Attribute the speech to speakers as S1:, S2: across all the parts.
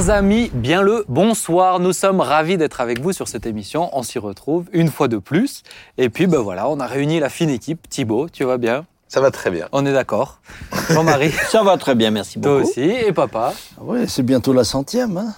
S1: Chers amis, bien le bonsoir. Nous sommes ravis d'être avec vous sur cette émission. On s'y retrouve une fois de plus. Et puis, ben voilà, on a réuni la fine équipe. Thibaut, tu vas bien?
S2: Ça va très bien.
S1: On est d'accord. Jean-Marie,
S3: Ça va très bien, merci
S1: toi
S3: beaucoup.
S1: aussi. Et papa?
S4: Oui, c'est bientôt la centième. Hein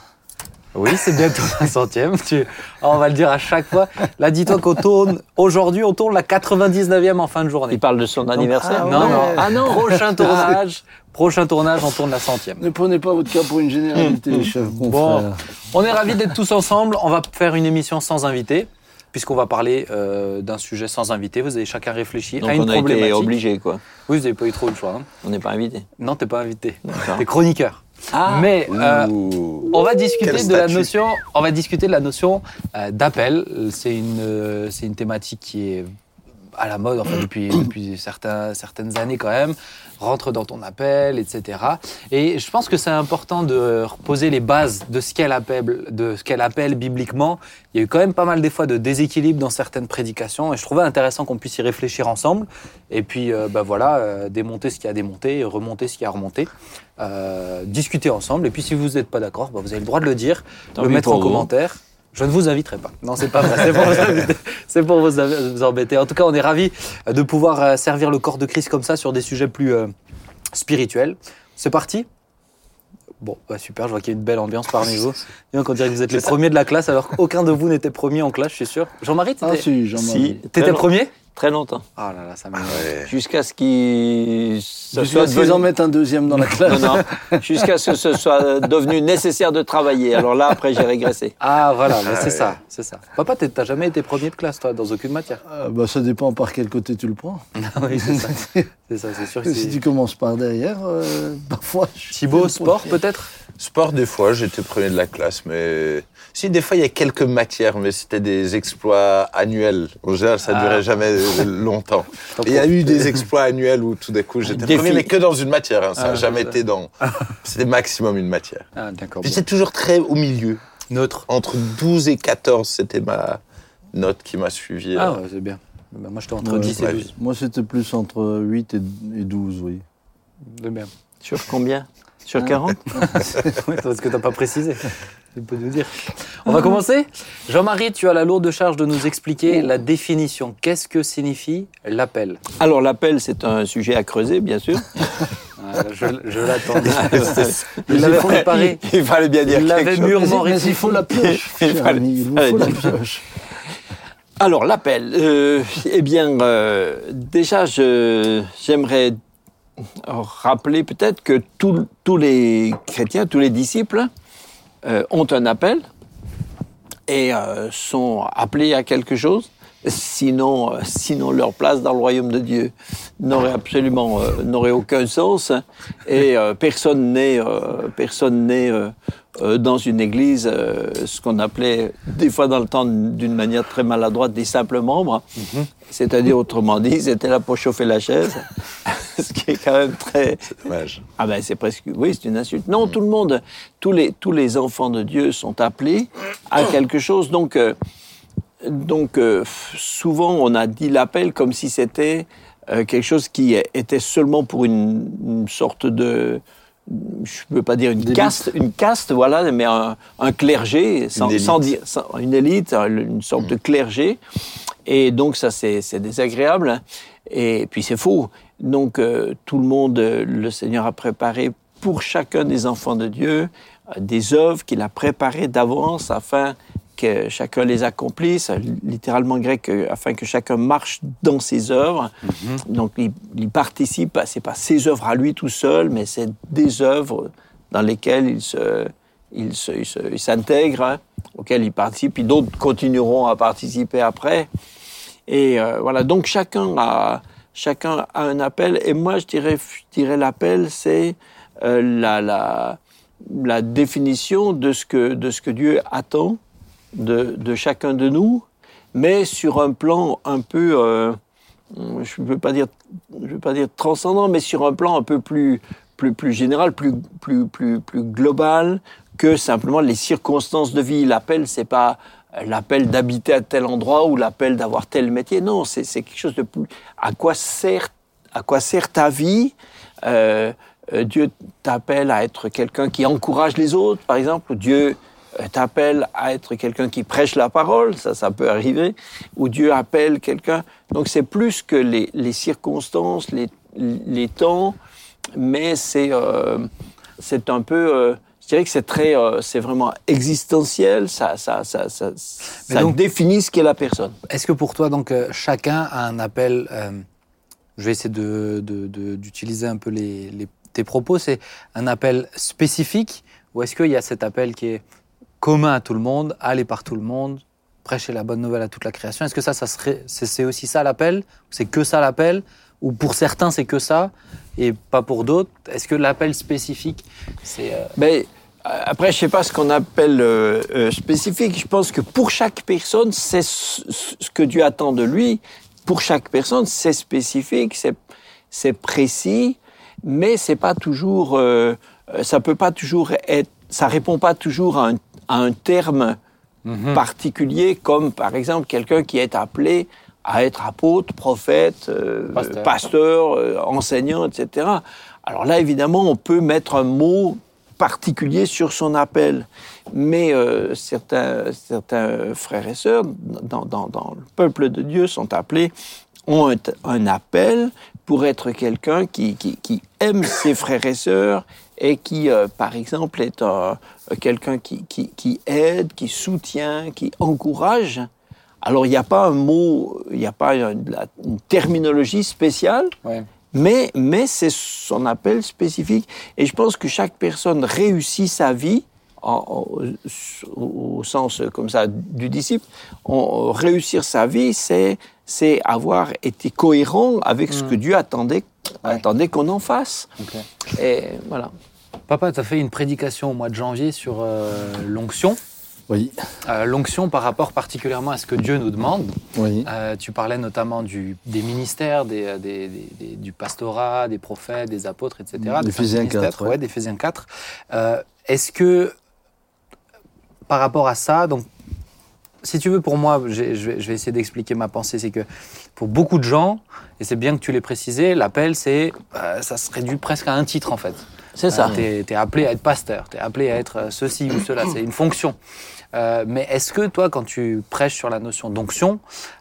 S1: Oui, c'est bientôt la centième. Tu... Ah, on va le dire à chaque fois. Là, dis-toi qu'on tourne, aujourd'hui, on tourne la 99e en fin de journée.
S3: Il parle de son anniversaire
S4: ah
S1: Non,
S4: ouais.
S1: non.
S3: Ah non
S1: Prochain tournage, prochain tournage, on tourne la centième.
S4: ne prenez pas votre cas pour une généralité, chef
S1: Bon, on est ravis d'être tous ensemble. On va faire une émission sans invité, puisqu'on va parler euh, d'un sujet sans invité. Vous avez chacun réfléchi
S3: Donc
S1: à une
S3: on a été
S1: problématique.
S3: obligé, quoi.
S1: Oui, vous n'avez pas eu trop le choix. hein.
S3: On n'est pas invité.
S1: Non, t'es pas invité.
S3: D'accord.
S1: T'es chroniqueur.
S3: Ah,
S1: Mais euh, on va discuter
S2: Quel
S1: de la
S2: statut.
S1: notion. On va discuter de la notion euh, d'appel. C'est une, euh, c'est une thématique qui est à la mode enfin, depuis, depuis certains, certaines années quand même. Rentre dans ton appel, etc. Et je pense que c'est important de reposer les bases de ce qu'elle appelle, de ce qu'elle appelle bibliquement. Il y a eu quand même pas mal des fois de déséquilibre dans certaines prédications et je trouvais intéressant qu'on puisse y réfléchir ensemble et puis euh, bah voilà euh, démonter ce qui a démonté et remonter ce qui a remonté, euh, discuter ensemble et puis si vous n'êtes pas d'accord, bah, vous avez le droit de le dire,
S3: Tant
S1: le mettre en
S3: vous.
S1: commentaire. Je ne vous inviterai pas. Non, c'est pas vrai. C'est pour, vous inviter. C'est pour vous, vous embêter. En tout cas, on est ravis de pouvoir euh, servir le corps de Christ comme ça sur des sujets plus euh, spirituels. C'est parti? Bon, bah super, je vois qu'il y a une belle ambiance parmi vous. Donc, on dirait que vous êtes les premiers de la classe, alors qu'aucun de vous n'était premier en classe, je suis sûr. Jean-Marie,
S4: Ah
S1: t'étais
S4: si, Jean-Marie.
S3: si,
S1: t'étais
S3: long-
S1: premier?
S3: Très longtemps.
S1: Ah là là, ça m'énerve.
S2: Ouais.
S3: Jusqu'à ce qu'il se
S4: Jusqu'à
S3: soit
S4: ce qu'ils en mettent un deuxième dans la classe.
S3: Non, non. Jusqu'à ce que ce soit devenu nécessaire de travailler. Alors là, après, j'ai régressé.
S1: Ah voilà, mais
S2: Ah
S1: c'est
S2: ouais.
S1: ça, c'est ça. Papa, t'as jamais été premier de classe, toi, dans aucune matière?
S4: Ah, bah, ça dépend par quel côté tu le prends.
S1: Ah oui, c'est ça. C'est ça, c'est sûr que
S4: si tu commences par derrière, euh, parfois...
S1: Thibaut, sport peut-être?
S2: Sport, des fois, j'étais premier de la classe, mais. Si, des fois, il y a quelques matières, mais c'était des exploits annuels. En général, ça
S1: Ah.
S2: durait jamais longtemps. Il y a eu des exploits annuels où tout d'un coup, j'étais premier, mais que dans une matière. hein. Ça n'a
S1: Ah,
S2: jamais été dans. C'était maximum une matière.
S1: Ah d'accord.
S2: C'est toujours très au milieu.
S1: Neutre.
S2: Entre 12 et 14, c'était ma note qui m'a suivi.
S1: Ah
S2: euh.
S1: ouais, c'est bien. Ben, moi, j'étais entre
S4: Ouais,
S1: 10 et
S2: ouais.
S1: 12.
S4: Moi, c'était plus entre 8 et, et 12, oui.
S1: C'est bien.
S3: Sur combien? Sur
S4: Ah.
S3: 40
S1: Ouais, parce que t'as pas précisé. Tu peux nous dire. On va commencer Jean-Marie, tu as la lourde charge de nous expliquer la définition. Qu'est-ce que signifie l'appel?
S3: Alors, l'appel, c'est un sujet à creuser, bien sûr.
S1: Ah, Je, je l'attendais. Il l'avait préparé.
S3: Il fallait bien dire
S1: Il
S3: quelque chose.
S1: mûrement
S4: Mais il
S1: réfléchi.
S4: faut la pioche,
S3: Il fallait-
S4: il faut la
S3: dire.
S4: pioche.
S3: Alors, l'appel. euh, eh bien, euh, déjà, je- j'aimerais rappeler peut-être que tous- les chrétiens, tous les disciples euh, ont un appel et euh, sont appelés à quelque chose. Sinon, euh, sinon, leur place dans le royaume de Dieu n'aurait absolument euh, n'aurait aucun sens. Et euh, personne n'est euh, personne n'est euh, euh, dans une église euh, ce qu'on appelait des fois dans le temps d'une manière très maladroite des simples membres. C'est-à-dire autrement dit, c'était là pour chauffer la chaise, ce qui est quand même très
S2: dommage.
S3: ah ben c'est presque oui c'est une insulte. Non tout le monde tous les tous les enfants de Dieu sont appelés à quelque chose donc euh, donc euh, souvent on a dit l'appel comme si c'était euh, quelque chose qui était seulement pour une, une sorte de je ne peux pas dire une
S4: D'élite.
S3: caste, une caste, voilà, mais un, un clergé, sans, sans dire, sans- une élite, une sorte de clergé. Et donc ça, c'est désagréable. Et puis c'est faux. Donc euh, tout le monde, le Seigneur a préparé pour chacun des enfants de Dieu euh, des œuvres qu'il a préparées d'avance afin chacun les accomplisse, littéralement grec, euh, afin que chacun marche dans ses œuvres. Donc il, il participe, c'est pas ses œuvres à lui tout seul, mais c'est des œuvres dans lesquelles il se, il se- il se- il s'intègre, hein, auxquelles il participe, puis d'autres continueront à participer après. Et euh, voilà, donc chacun a, chacun a un appel. Et moi, je dirais, je dirais l'appel, c'est euh, la, la, la définition de ce que, de ce que Dieu attend de, chacun de nous, mais sur un plan un peu, euh, je ne veux pas dire, je veux pas dire transcendant, mais sur un plan un peu plus, plus, plus général, plus, plus, plus, plus global que simplement les circonstances de vie. L'appel, c'est pas l'appel d'habiter à tel endroit ou l'appel d'avoir tel métier. Non, c'est quelque chose de plus. À quoi sert, à quoi sert ta vie euh, euh, Dieu t'appelle à être quelqu'un qui encourage les autres, par exemple? Dieu t'appelle à être quelqu'un qui prêche la parole, ça, ça peut arriver. Ou Dieu appelle quelqu'un. Donc c'est plus que les, les circonstances, les, les temps, mais c'est euh, c'est un peu. euh, je dirais que c'est très, euh, c'est vraiment existentiel. Ça, ça, ça, ça, ça
S1: donc-
S3: définit ce qu'est la personne.
S1: Est-ce que pour toi, donc, euh, chacun a un appel euh, Je vais essayer de- de- de- d'utiliser un peu les, les- tes propos. C'est un appel spécifique ou est-ce qu'il y a cet appel qui est commun à tout le monde, aller par tout le monde, prêcher la bonne nouvelle à toute la création Est-ce que ça, ça serait, c'est, aussi ça l'appel? C'est que ça l'appel? Ou pour certains, c'est que ça et pas pour d'autres? Est-ce que l'appel spécifique, c'est. euh,
S3: Mais euh, après, je sais pas ce qu'on appelle euh, euh, spécifique. Je pense que pour chaque personne, c'est ce que Dieu attend de lui. Pour chaque personne, c'est spécifique, c'est précis, mais c'est pas toujours. euh, ça peut pas toujours être. Ça répond pas toujours à un, à un terme particulier, comme par exemple quelqu'un qui est appelé à être apôtre, prophète, euh,
S1: Pasteur.
S3: pasteur, euh, enseignant, etc. Alors là, évidemment, on peut mettre un mot particulier sur son appel. Mais euh, certains, certains frères et sœurs dans, dans- dans le peuple de Dieu sont appelés, ont un, un appel pour être quelqu'un qui, qui, qui aime ses frères et sœurs et qui, euh, par exemple, est un- quelqu'un qui, qui, qui aide, qui soutient, qui encourage. Alors, il n'y a pas un mot, il n'y a pas une, terminologie spéciale,
S1: ouais.
S3: mais, mais c'est son appel spécifique. Et je pense que chaque personne réussit sa vie, en- en- au, sens euh, comme ça du disciple. En- réussir sa vie, c'est c'est avoir été cohérent avec ce que Dieu attendait, attendait qu'on en fasse. Et voilà.
S1: Papa, tu as fait une prédication au mois de janvier sur euh, l'onction.
S4: Oui,
S1: Euh, l'onction par rapport particulièrement à ce que Dieu nous demande.
S4: oui.
S1: Euh, tu parlais notamment du, des ministères, des, des- des- des- du pastorat, des prophètes, des apôtres, etc.
S4: D'Éphésiens
S1: cinq ministères,
S4: 4, ouais.
S1: ouais, d'Éphésiens 4. Euh, Est-ce que, par rapport à ça, donc, si tu veux, pour moi, je vais, je vais essayer d'expliquer ma pensée, c'est que pour beaucoup de gens, et c'est bien que tu l'aies précisé, l'appel, c'est, ça se réduit presque à un titre en fait.
S3: C'est ça.
S1: tu es, appelé à être pasteur, tu es appelé à être euh, ceci ou cela, c'est une fonction. Euh, mais est-ce que toi, quand tu prêches sur la notion d'onction,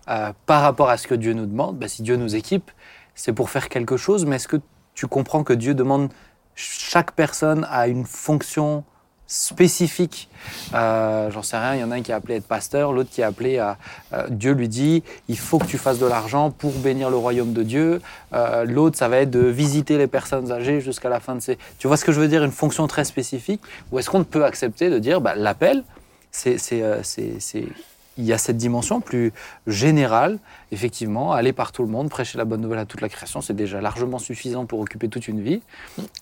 S1: euh, par rapport à ce que Dieu nous demande, bah, si Dieu nous équipe, c'est pour faire quelque chose, mais est-ce que tu comprends que Dieu demande chaque personne à une fonction spécifique Euh, J'en sais rien, il y en a un qui est appelé à être pasteur, l'autre qui est appelé à... euh, Dieu lui dit, il faut que tu fasses de l'argent pour bénir le royaume de Dieu. Euh, l'autre, ça va être de visiter les personnes âgées jusqu'à la fin de ses... Tu vois ce que je veux dire Une fonction très spécifique Ou est-ce qu'on peut accepter de dire, bah, l'appel, c'est, il y a cette dimension plus générale, effectivement, aller par tout le monde, prêcher la bonne nouvelle à toute la création, c'est déjà largement suffisant pour occuper toute une vie.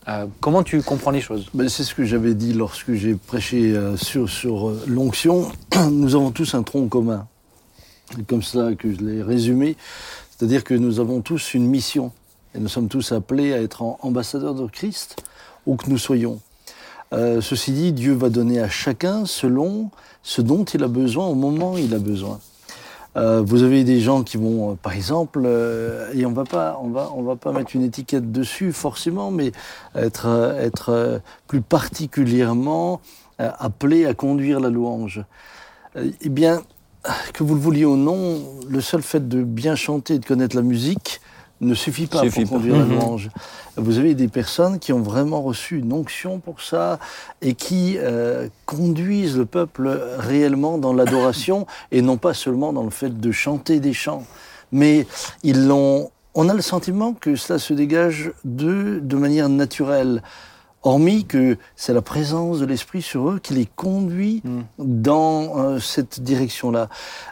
S1: Euh, comment tu comprends les choses?
S4: Ben, c'est ce que j'avais dit lorsque j'ai prêché euh, sur, sur euh, l'onction. Nous avons tous un tronc commun. C'est comme ça que je l'ai résumé. C'est-à-dire que nous avons tous une mission. Et nous sommes tous appelés à être ambassadeurs de Christ, où que nous soyons. Euh, ceci dit, Dieu va donner à chacun selon ce dont il a besoin au moment où il a besoin. Euh, vous avez des gens qui vont, euh, par exemple, et on va pas, va, pas mettre une étiquette dessus forcément, mais être, être plus particulièrement appelés à conduire la louange. Eh bien, que vous le vouliez ou non, le seul fait de bien chanter et de connaître la musique ne suffit pas
S3: Suffit
S4: pour conduire la
S1: Mhm.
S4: louange. Vous avez des personnes qui ont vraiment reçu une onction pour ça et qui euh, conduisent le peuple réellement dans l'adoration et non pas seulement dans le fait de chanter des chants. Mais ils l'ont. On a le sentiment que cela se dégage d'eux de manière naturelle. Hormis que c'est la présence de l'Esprit sur eux qui les conduit
S1: Mm.
S4: dans euh, cette direction-là.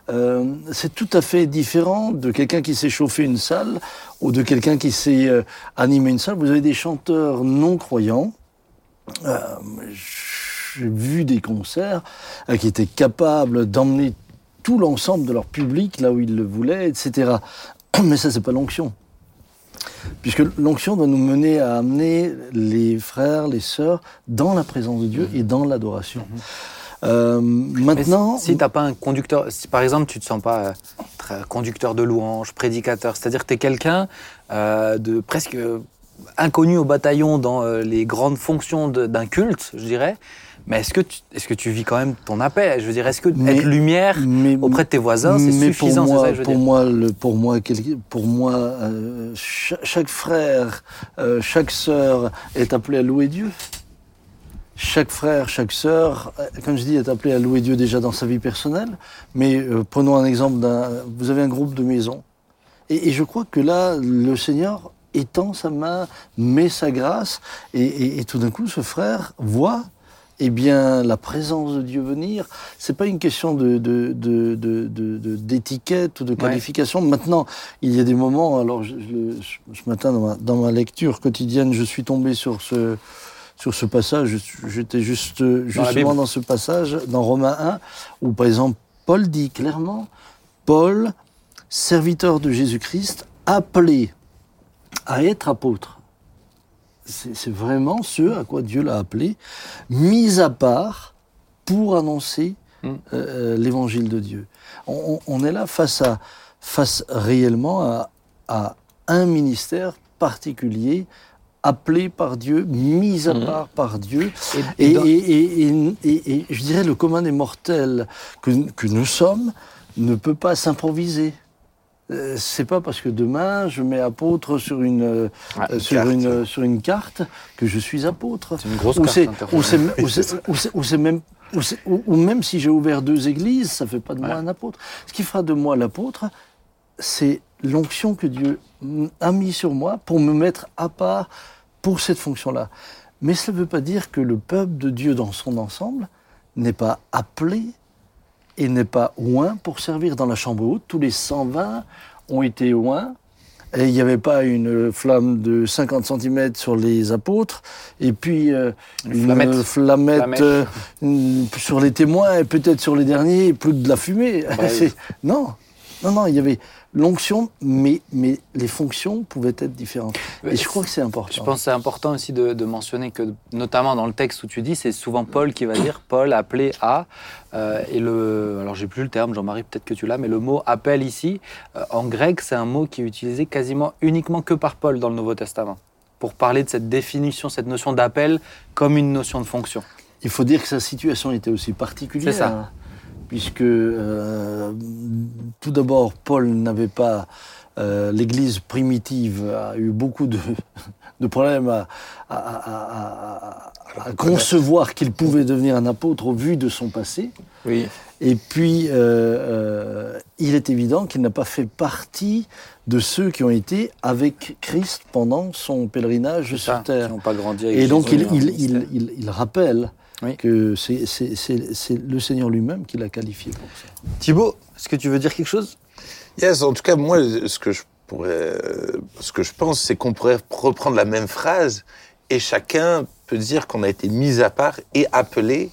S4: Euh, c'est tout à fait différent de quelqu'un qui s'est chauffé une salle ou de quelqu'un qui s'est euh, animé une salle. Vous avez des chanteurs non croyants. J'ai vu des concerts qui étaient capables d'emmener tout l'ensemble de leur public là où ils le voulaient, etc. Mais ça, c'est pas l'onction. Puisque l'onction doit nous mener à amener les frères, les sœurs dans la présence de Dieu et dans l'adoration. Euh,
S1: Mais
S4: maintenant,
S1: si, tu n'as pas un conducteur, si par exemple tu te sens pas euh, conducteur de louange, prédicateur, c'est-à-dire que tu es quelqu'un euh, de presque inconnu au bataillon dans euh, les grandes fonctions d'un culte, je dirais. Mais est-ce que, tu, est-ce que tu vis quand même ton appel? Je veux dire, est-ce que
S4: Mais-
S1: être lumière
S4: Mais-
S1: auprès de tes voisins, c'est suffisant
S4: pour moi,
S1: ça que je veux
S4: pour
S1: dire?
S4: moi, le- pour moi, pour moi, euh, cha- chaque frère, euh, chaque sœur est appelé à louer Dieu. Chaque frère, chaque sœur, euh, comme je dis, est appelé à louer Dieu déjà dans sa vie personnelle. Mais euh, prenons un exemple d'un. Vous avez un groupe de maisons, et, et je crois que là, le Seigneur étend sa main, met sa grâce, et, et- et tout d'un coup, ce frère voit eh bien, la présence de Dieu venir, c'est pas une question de, d'étiquette ou de qualification. Maintenant, il y a des moments, alors je- je le- ce matin dans ma, dans ma lecture quotidienne, je suis tombé sur ce, sur ce passage, j'étais juste justement
S1: Bible.
S4: dans ce passage, dans Romains 1, où par exemple Paul dit clairement, Paul, serviteur de Jésus-Christ, appelé à être apôtre. C'est vraiment ce à quoi Dieu l'a appelé, mis à part pour annoncer
S1: Mm.
S4: euh, l'évangile de Dieu. On, est là face, à, face réellement à, à un ministère particulier, appelé par Dieu, mis à
S3: Mm.
S4: part par Dieu.
S1: Et-
S4: je dirais le commun des mortels que, que nous sommes ne peut pas s'improviser. Euh, c'est pas parce que demain je mets apôtre sur une, euh,
S2: Ouais,
S4: sur,
S2: carte.
S4: une, sur une carte que je suis apôtre.
S1: C'est une grosse
S4: Ou
S1: carte.
S4: ou c'est, même, ou, ou- même si j'ai ouvert deux églises, ça fait pas de moi
S1: Ouais.
S4: un apôtre. Ce qui fera de moi l'apôtre, c'est l'onction que Dieu a mis sur moi pour me mettre à part pour cette fonction-là. Mais ça ne veut pas dire que le peuple de Dieu dans son ensemble n'est pas appelé et n'est pas oint pour servir dans la chambre haute. Tous les 120 ont été oints. Et il n'y avait pas une flamme de 50 cm sur les apôtres, et puis euh,
S1: Une Flamèche.
S4: euh, sur les témoins, et peut-être sur les derniers, plus de la fumée. C'est- non, non, non, il y avait l'onction, mais, mais les fonctions pouvaient être différentes.
S1: Mais
S4: Et je crois que c'est important.
S1: Je pense que c'est important aussi de, de mentionner que, notamment dans le texte où tu dis, c'est souvent Paul qui va dire Paul appelé à. euh, et le. Alors, j'ai plus le terme, Jean-Marie, peut-être que tu l'as, mais le mot appel ici, euh, en grec, c'est un mot qui est utilisé quasiment uniquement que par Paul dans le Nouveau Testament. Pour parler de cette définition, cette notion d'appel comme une notion de fonction.
S4: Il faut dire que sa situation était aussi particulière.
S1: C'est ça.
S4: Puisque, euh, tout d'abord, Paul n'avait pas. euh, L'Église primitive a eu beaucoup de, de problèmes à, à- à- à- à concevoir qu'il pouvait devenir un apôtre au vu de son passé.
S3: Oui.
S4: Et puis, euh, il est évident qu'il n'a pas fait partie de ceux qui ont été avec Christ pendant son pèlerinage sur
S1: Ça,
S4: terre.
S1: Qui n'ont pas grandi avec
S4: Et donc, il, il, il- il rappelle
S1: Oui.
S4: que c'est- c'est c'est- c'est le Seigneur lui-même qui l'a qualifié pour ça.
S1: Thibaut, est-ce que tu veux dire quelque chose?
S2: Yes, en tout cas, moi, ce que je pourrais, ce que je pense, c'est qu'on pourrait reprendre la même phrase et chacun peut dire qu'on a été mis à part et appelé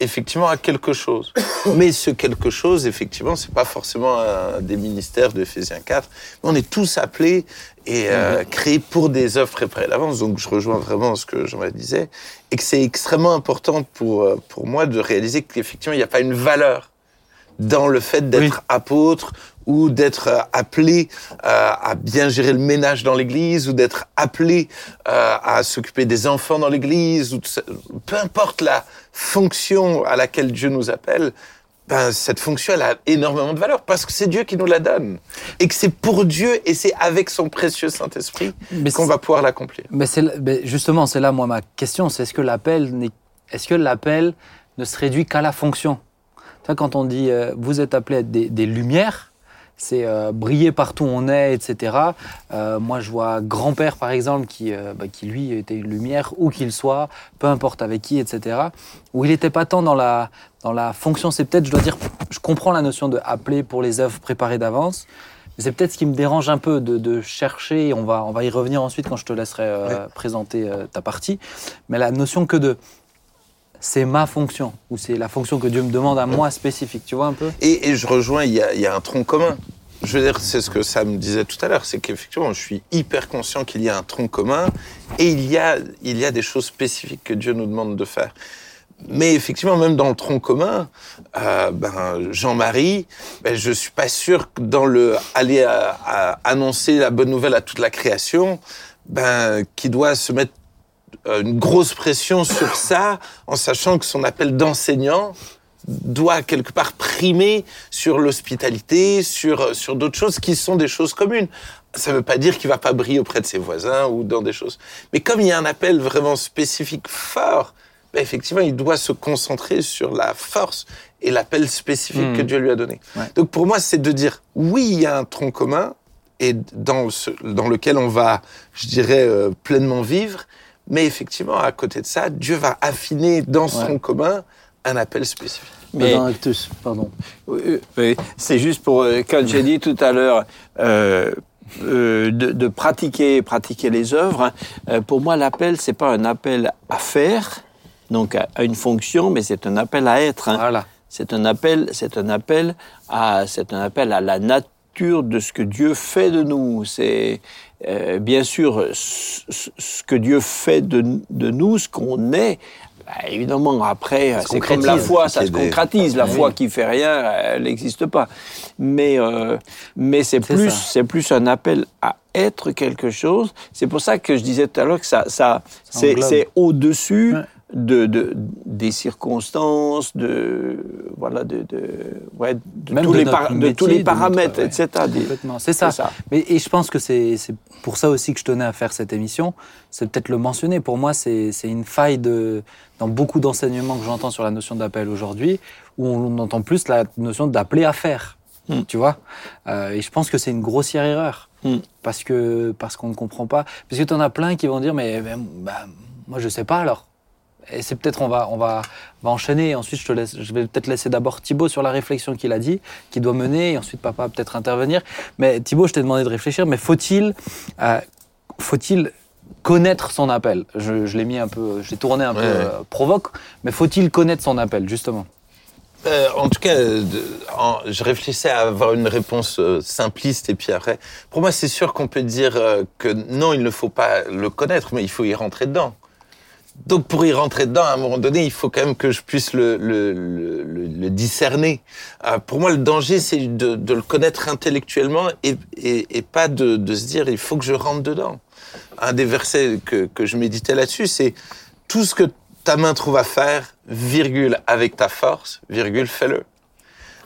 S2: effectivement à quelque chose. Mais ce quelque chose, effectivement, c'est pas forcément un des ministères de Ephésiens 4. Mais on est tous appelés et euh, créés pour des œuvres préparées d'avance. Donc, je rejoins vraiment ce que Jean-Marie disait et que c'est extrêmement important pour, euh, pour moi de réaliser qu'effectivement, il n'y a pas une valeur dans le fait d'être apôtre ou d'être euh, appelé euh, à bien gérer le ménage dans l'église ou d'être appelé euh, à s'occuper des enfants dans l'église ou peu importe la fonction à laquelle Dieu nous appelle ben, cette fonction elle a énormément de valeur parce que c'est Dieu qui nous la donne et que c'est pour Dieu et c'est avec son précieux Saint-Esprit qu'on va pouvoir l'accomplir.
S1: Mais justement, c'est là moi ma question, c'est est-ce que l'appel est-ce que l'appel ne se réduit qu'à la fonction? Tu vois, quand on dit euh, vous êtes appelés à être des, des lumières, c'est euh, briller partout où on est, etc. Euh, moi, je vois grand-père par exemple qui, euh, bah, qui lui était une lumière où qu'il soit, peu importe avec qui, etc. Où il n'était pas tant dans la dans la fonction. C'est peut-être, je dois dire, je comprends la notion de appeler pour les œuvres préparées d'avance. Mais c'est peut-être ce qui me dérange un peu de, de chercher, et on va, on va y revenir ensuite quand je te laisserai présenter ta partie, mais la notion que de c'est ma fonction, ou c'est la fonction que Dieu me demande à moi spécifique, tu vois un peu?
S2: Et, je rejoins, il y, a, un tronc commun. Je veux dire, c'est ce que Sam disait tout à l'heure, c'est qu'effectivement, je suis hyper conscient qu'il y a un tronc commun et il y a, il y a des choses spécifiques que Dieu nous demande de faire. Mais effectivement, même dans le tronc commun, euh, ben, Jean-Marie, ben, je suis pas sûr que dans le aller à, annoncer la bonne nouvelle à toute la création, ben, qui doit se mettre une grosse pression sur ça, en sachant que son appel d'enseignant doit quelque part primer sur l'hospitalité, sur, sur d'autres choses qui sont des choses communes. Ça ne veut pas dire qu'il va pas briller auprès de ses voisins ou dans des choses. Mais comme il y a un appel vraiment spécifique fort, ben effectivement, il doit se concentrer sur la force et l'appel spécifique
S1: Mhm.
S2: que Dieu lui a donné.
S1: Ouais.
S2: Donc pour moi, c'est de dire, oui, il y a un tronc commun et dans, ce, dans lequel on va, je dirais, euh, pleinement vivre. Mais effectivement, à côté de ça, Dieu va affiner dans
S1: Ouais.
S2: tronc commun un appel spécifique.
S3: Mais-
S4: Dans Actus, pardon.
S3: C'est juste pour euh, quand j'ai dit tout à l'heure euh, euh, de, de pratiquer pratiquer les œuvres. hein, euh, pour moi, l'appel c'est pas un appel à faire, donc à, à une fonction, mais c'est un appel à être. hein.
S1: Voilà.
S3: C'est un appel, c'est un appel à, c'est un appel à la nature de ce que Dieu fait de nous. C'est euh, bien sûr ce, que Dieu fait de, de nous, ce qu'on est. Bah, évidemment, après, c'est comme la foi, ça se
S2: des-
S3: concrétise. La
S1: Oui.
S3: foi qui fait rien, elle n'existe pas. Mais, euh, mais c'est plus, c'est plus un appel à être quelque chose. C'est pour ça que je disais tout à l'heure que ça, ça, c'est, au-dessus
S1: Ouais.
S3: De, de, des circonstances, de voilà, de, de, ouais, de tous les, de tous paramètres,
S1: notre- ouais.
S3: etc.
S1: Complètement. C'est ça. Mais, et je pense que c'est pour ça aussi que je tenais à faire cette émission. C'est peut-être le mentionner. Pour moi, c'est c'est une faille de, dans beaucoup d'enseignements que j'entends sur la notion d'appel aujourd'hui, où on entend plus la notion d'appeler à faire.
S3: Mm.
S1: Tu vois? Euh, Et je pense que c'est une grossière erreur.
S3: Mm.
S1: Parce que parce qu'on ne comprend pas. Parce que tu en as plein qui vont dire Mais, mais, bah, moi, je sais pas alors. Et c'est peut-être on va on va on va enchaîner. Ensuite, je te laisse. Je vais peut-être laisser d'abord Thibaut sur la réflexion qu'il a dit, qui doit mener, et ensuite papa peut-être intervenir. Mais Thibaut, je t'ai demandé de réfléchir. Mais faut-il euh, faut-il connaître son appel? Je, je l'ai mis un peu, je l'ai tourné un peu
S2: Ouais.
S1: euh, provoque. Mais faut-il connaître son appel justement?
S2: Euh, en tout cas, euh, en- je réfléchissais à avoir une réponse euh, simpliste et puis après, pour moi, c'est sûr qu'on peut dire que non, il ne faut pas le connaître, mais il faut y rentrer dedans. Donc, pour y rentrer dedans, à un moment donné, il faut quand même que je puisse le, le, le, le- discerner. Euh, pour moi, le danger, c'est de, de le connaître intellectuellement et, et, et pas de, de se dire, il faut que je rentre dedans. Un des versets que, que je méditais là-dessus, c'est tout ce que ta main trouve à faire, virgule, avec ta force, virgule, fais-le.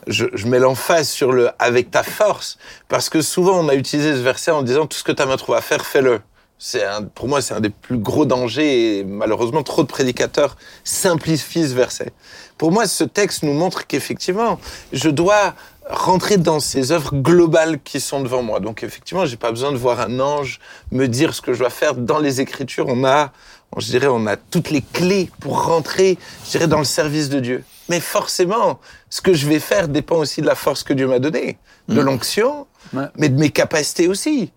S2: Je, je mets l'emphase sur le avec ta force, parce que souvent on a utilisé ce verset en disant tout ce que ta main trouve à faire, fais-le. C'est un- pour moi, c'est un des plus gros dangers et malheureusement, trop de prédicateurs simplifient ce verset. Pour moi, ce texte nous montre qu'effectivement, je dois rentrer dans ces œuvres globales qui sont devant moi. Donc effectivement, j'ai pas besoin de voir un ange me dire ce que je dois faire. Dans les Écritures, on a, je dirais, on a toutes les clés pour rentrer, je dirais, dans le service de Dieu. Mais forcément, ce que je vais faire dépend aussi de la force que Dieu m'a donnée, de l'onction,
S1: Ouais.
S2: mais de mes capacités aussi.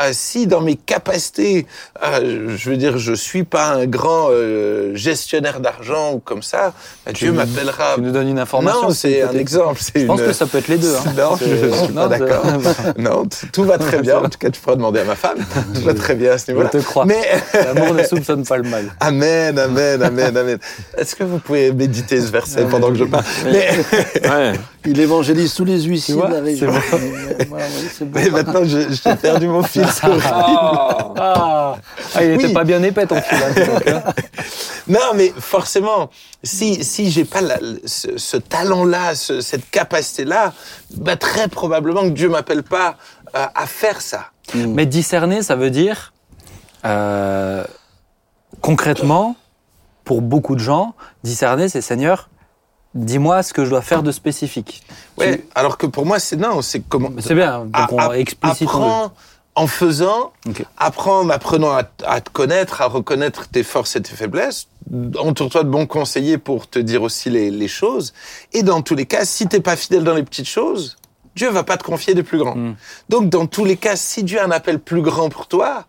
S2: Euh, si dans mes capacités, euh, je veux dire, je suis pas un grand euh, gestionnaire d'argent ou comme ça, bah, Dieu m'appellera.
S1: Tu nous donnes une information
S2: Non, c'est un exemple.
S1: Je pense que ça peut être les deux. hein.
S2: Non, je suis
S1: non,
S2: pas d'accord. Non, tout va très bien. En tout cas, tu pourras demander à ma femme. Tout va très bien à ce niveau-là.
S1: Je te crois.
S2: Mais
S1: L'amour ne soupçonne pas le mal.
S2: Amen, amen, amen, amen. Est-ce que vous pouvez méditer ce verset pendant que je parle? Mais,
S3: Ouais.
S4: Il évangélise tous les huissiers
S1: vois,
S4: de la région. Mais, bon.
S2: mais maintenant, t'ai perdu mon fil.
S1: Ah, Ah, il était
S2: Oui.
S1: pas bien épais ton fil. hein, hein.
S2: Non, mais forcément, si si j'ai pas la- ce, ce talent-là, ce- cette capacité-là, bah, très probablement que Dieu m'appelle pas euh, à faire ça.
S1: Mais discerner, ça veut dire euh, concrètement, pour beaucoup de gens, discerner, c'est Seigneur, dis-moi ce que je dois faire de spécifique.
S2: Ouais. Alors que pour moi, c'est non, c'est comment.
S1: C'est bien, donc on
S2: a-
S1: explicite.
S2: apprends en faisant,
S1: Ok.
S2: apprends en apprenant à, à te connaître, à reconnaître tes forces et tes faiblesses. Entoure-toi de bons conseillers pour te dire aussi les, les choses. Et dans tous les cas, si t'es pas fidèle dans les petites choses, Dieu va pas te confier des plus grands.
S1: Mm.
S2: Donc, dans tous les cas, si Dieu a un appel plus grand pour toi,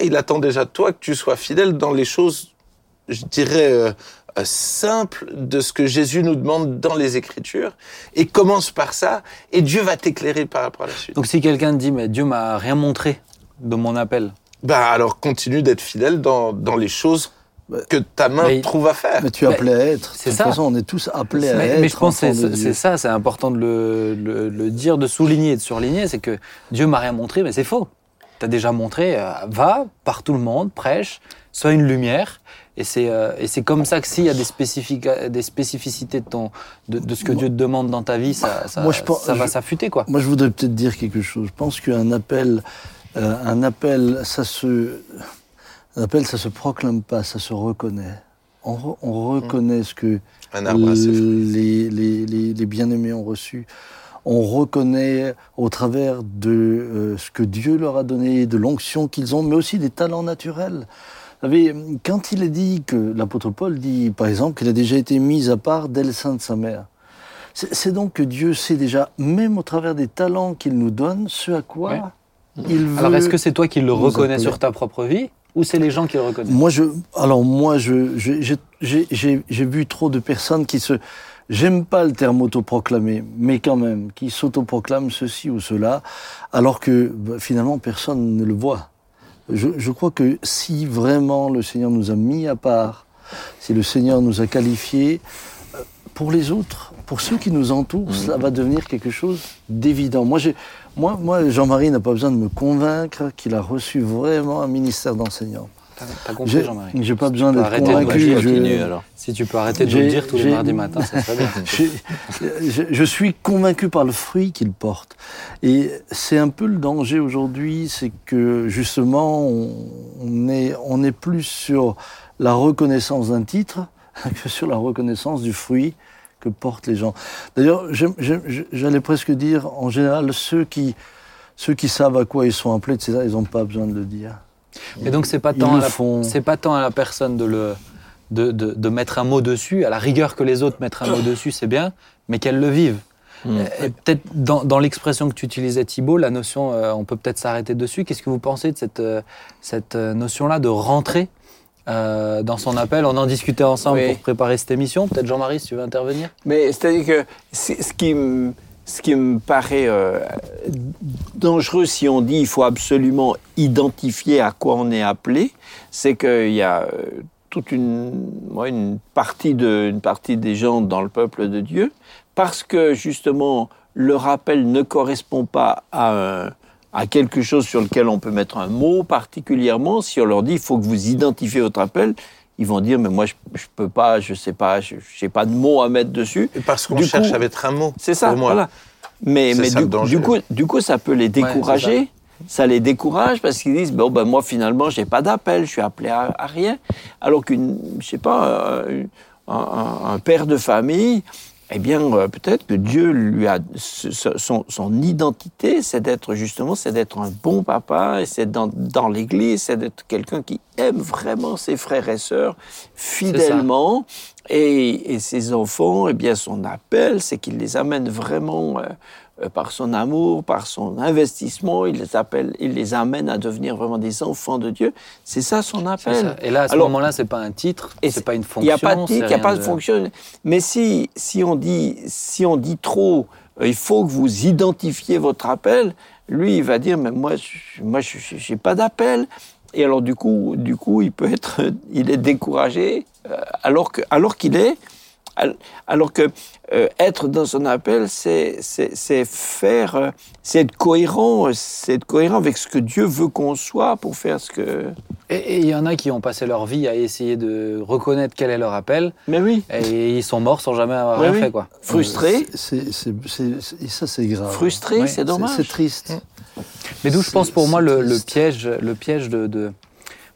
S2: il attend déjà de toi que tu sois fidèle dans les choses, je dirais, euh, euh, simples de ce que Jésus nous demande dans les Écritures. Et commence par ça, et Dieu va t'éclairer par rapport à la suite.
S1: Donc si quelqu'un te dit, mais Dieu m'a rien montré de mon appel,
S2: Ben alors continue d'être fidèle dans, dans les choses que ta main
S1: Mais-
S2: trouve à faire.
S4: Mais tu es appelé à être.
S1: c'est
S4: de toute
S1: ça.
S4: façon, on est tous appelés à
S1: mais,
S4: être.
S1: mais je pense que c'est ça, c'est important de le, le- le dire, de souligner et de surligner, c'est que Dieu m'a rien montré, mais c'est faux. as déjà montré, euh, va par tout le monde, prêche, sois une lumière. Et c'est euh, et c'est comme ça que s'il y a des, spécifica- des spécificités de, ton, de, de ce que Dieu te demande dans ta vie, ça, ça,
S4: Moi, je pense-
S1: ça va s'affûter. quoi.
S4: Moi, je voudrais peut-être dire quelque chose. Je pense qu'un appel, euh, un appel, ça se, un appel, ça se proclame pas, ça se reconnaît. On, re- on reconnaît ce que les, les, les, les bien-aimés ont reçu. On reconnaît au travers de euh, ce que Dieu leur a donné, de l'onction qu'ils ont, mais aussi des talents naturels. Vous savez, quand il est dit que l'apôtre Paul dit, par exemple, qu'il a déjà été mis à part dès le sein de sa mère, c'est donc que Dieu sait déjà, même au travers des talents qu'il nous donne, ce à quoi
S1: Ouais.
S4: il veut.
S1: Alors est-ce que c'est toi qui le reconnais
S4: appeler.
S1: sur ta propre vie ou c'est les gens qui le reconnaissent?
S4: Moi, je, alors moi, je, j'ai vu trop de personnes qui se, j'aime pas le terme autoproclamé, mais quand même, qui s'autoproclament ceci ou cela, alors que bah, finalement personne ne le voit. Je, je crois que si vraiment le Seigneur nous a mis à part, si le Seigneur nous a qualifiés, euh, pour les autres, pour ceux qui nous entourent, ça va devenir quelque chose d'évident. Moi, moi, Jean-Marie n'a pas besoin de me convaincre qu'il a reçu vraiment un ministère d'enseignant.
S1: T'as compris
S4: J'ai
S1: Jean-Marie
S4: j'ai pas besoin d'être convaincu. je-
S3: alors.
S1: Si tu peux arrêter de le dire tous les mardis matins, ça serait bien.
S4: Je, je suis convaincu par le fruit qu'il porte. Et c'est un peu le danger aujourd'hui, c'est que justement, on, on est, on est plus sur la reconnaissance d'un titre que sur la reconnaissance du fruit que portent les gens. D'ailleurs, j'allais presque dire, en général, ceux qui, ceux qui savent à quoi ils sont appelés, etc., ils n'ont pas besoin de le dire.
S1: Mais donc c'est pas tant à la,
S4: font.
S1: c'est pas tant à la personne de le de, de, de mettre un mot dessus, à la rigueur que les autres mettent un mot dessus, c'est bien, mais qu'elles le vivent.
S3: Mm.
S1: Et peut-être dans, dans l'expression que tu utilisais Thibault, la notion, euh, on peut peut-être s'arrêter dessus. Qu'est-ce que vous pensez de cette, euh, cette euh, notion-là de rentrer euh, dans son appel? On en discutait ensemble
S3: Oui.
S1: pour préparer cette émission. Peut-être Jean-Marie, si tu veux intervenir.
S3: Mais c'est-à-dire que ce qui ce qui me paraît euh, dangereux si on dit il faut absolument identifier à quoi on est appelé, c'est qu'il y a euh, toute une, une, partie de, une partie des gens dans le peuple de Dieu, parce que justement leur appel ne correspond pas à, à quelque chose sur lequel on peut mettre un mot particulièrement, si on leur dit il faut que vous identifiez votre appel, ils vont dire mais moi je, je peux pas, je sais pas, je n'ai pas de mots à mettre dessus.
S2: Et Parce qu'on cherche
S3: coup,
S2: à mettre un mot.
S3: C'est ça,
S2: pour moi.
S3: voilà. Mais,
S2: C'est
S3: mais
S2: ça
S3: du, coup, du coup, ça peut les décourager. ça. les décourage parce qu'ils disent bon ben moi finalement j'ai pas d'appel, je suis appelé à, à rien. Alors qu'une, je sais pas, euh, un, un- un père de famille, eh bien euh, peut-être que Dieu lui a son, son identité, c'est d'être justement, c'est d'être un bon papa, et c'est dans, dans l'Église, c'est d'être quelqu'un qui aime vraiment ses frères et sœurs fidèlement. Et, et ses enfants, eh bien, son appel, c'est qu'il les amène vraiment euh, par son amour, par son investissement, il les appelle, il les amène à devenir vraiment des enfants de Dieu. C'est ça son appel.
S1: ça. Et là, à ce moment-là, c'est pas un titre,
S3: Et
S1: c'est pas une
S3: Il
S1: fonction.
S3: n'y a pas de titre, il n'y a pas de fonction. Mais si, si, on dit, si on dit trop, euh, il faut que vous identifiez votre appel, lui, il va dire, mais moi, je moi, je n'ai pas d'appel. Et alors, du coup, du coup, il peut être, il est découragé, euh, alors que, alors qu'il est, alors que euh, être dans son appel, c'est faire, euh, c'est être cohérent, c'est être cohérent avec ce que Dieu veut qu'on soit pour faire ce que.
S1: Et il y en a qui ont passé leur vie à essayer de reconnaître quel est leur appel,
S3: Mais oui,
S1: et ils sont morts sans jamais avoir rien
S3: oui.
S1: fait, quoi.
S3: frustré,
S4: C'est- c'est- ça, c'est grave.
S3: frustré,
S1: Ouais,
S3: c'est dommage.
S4: C'est triste.
S1: Mais d'où je pense pour moi le, piège, le piège de, de-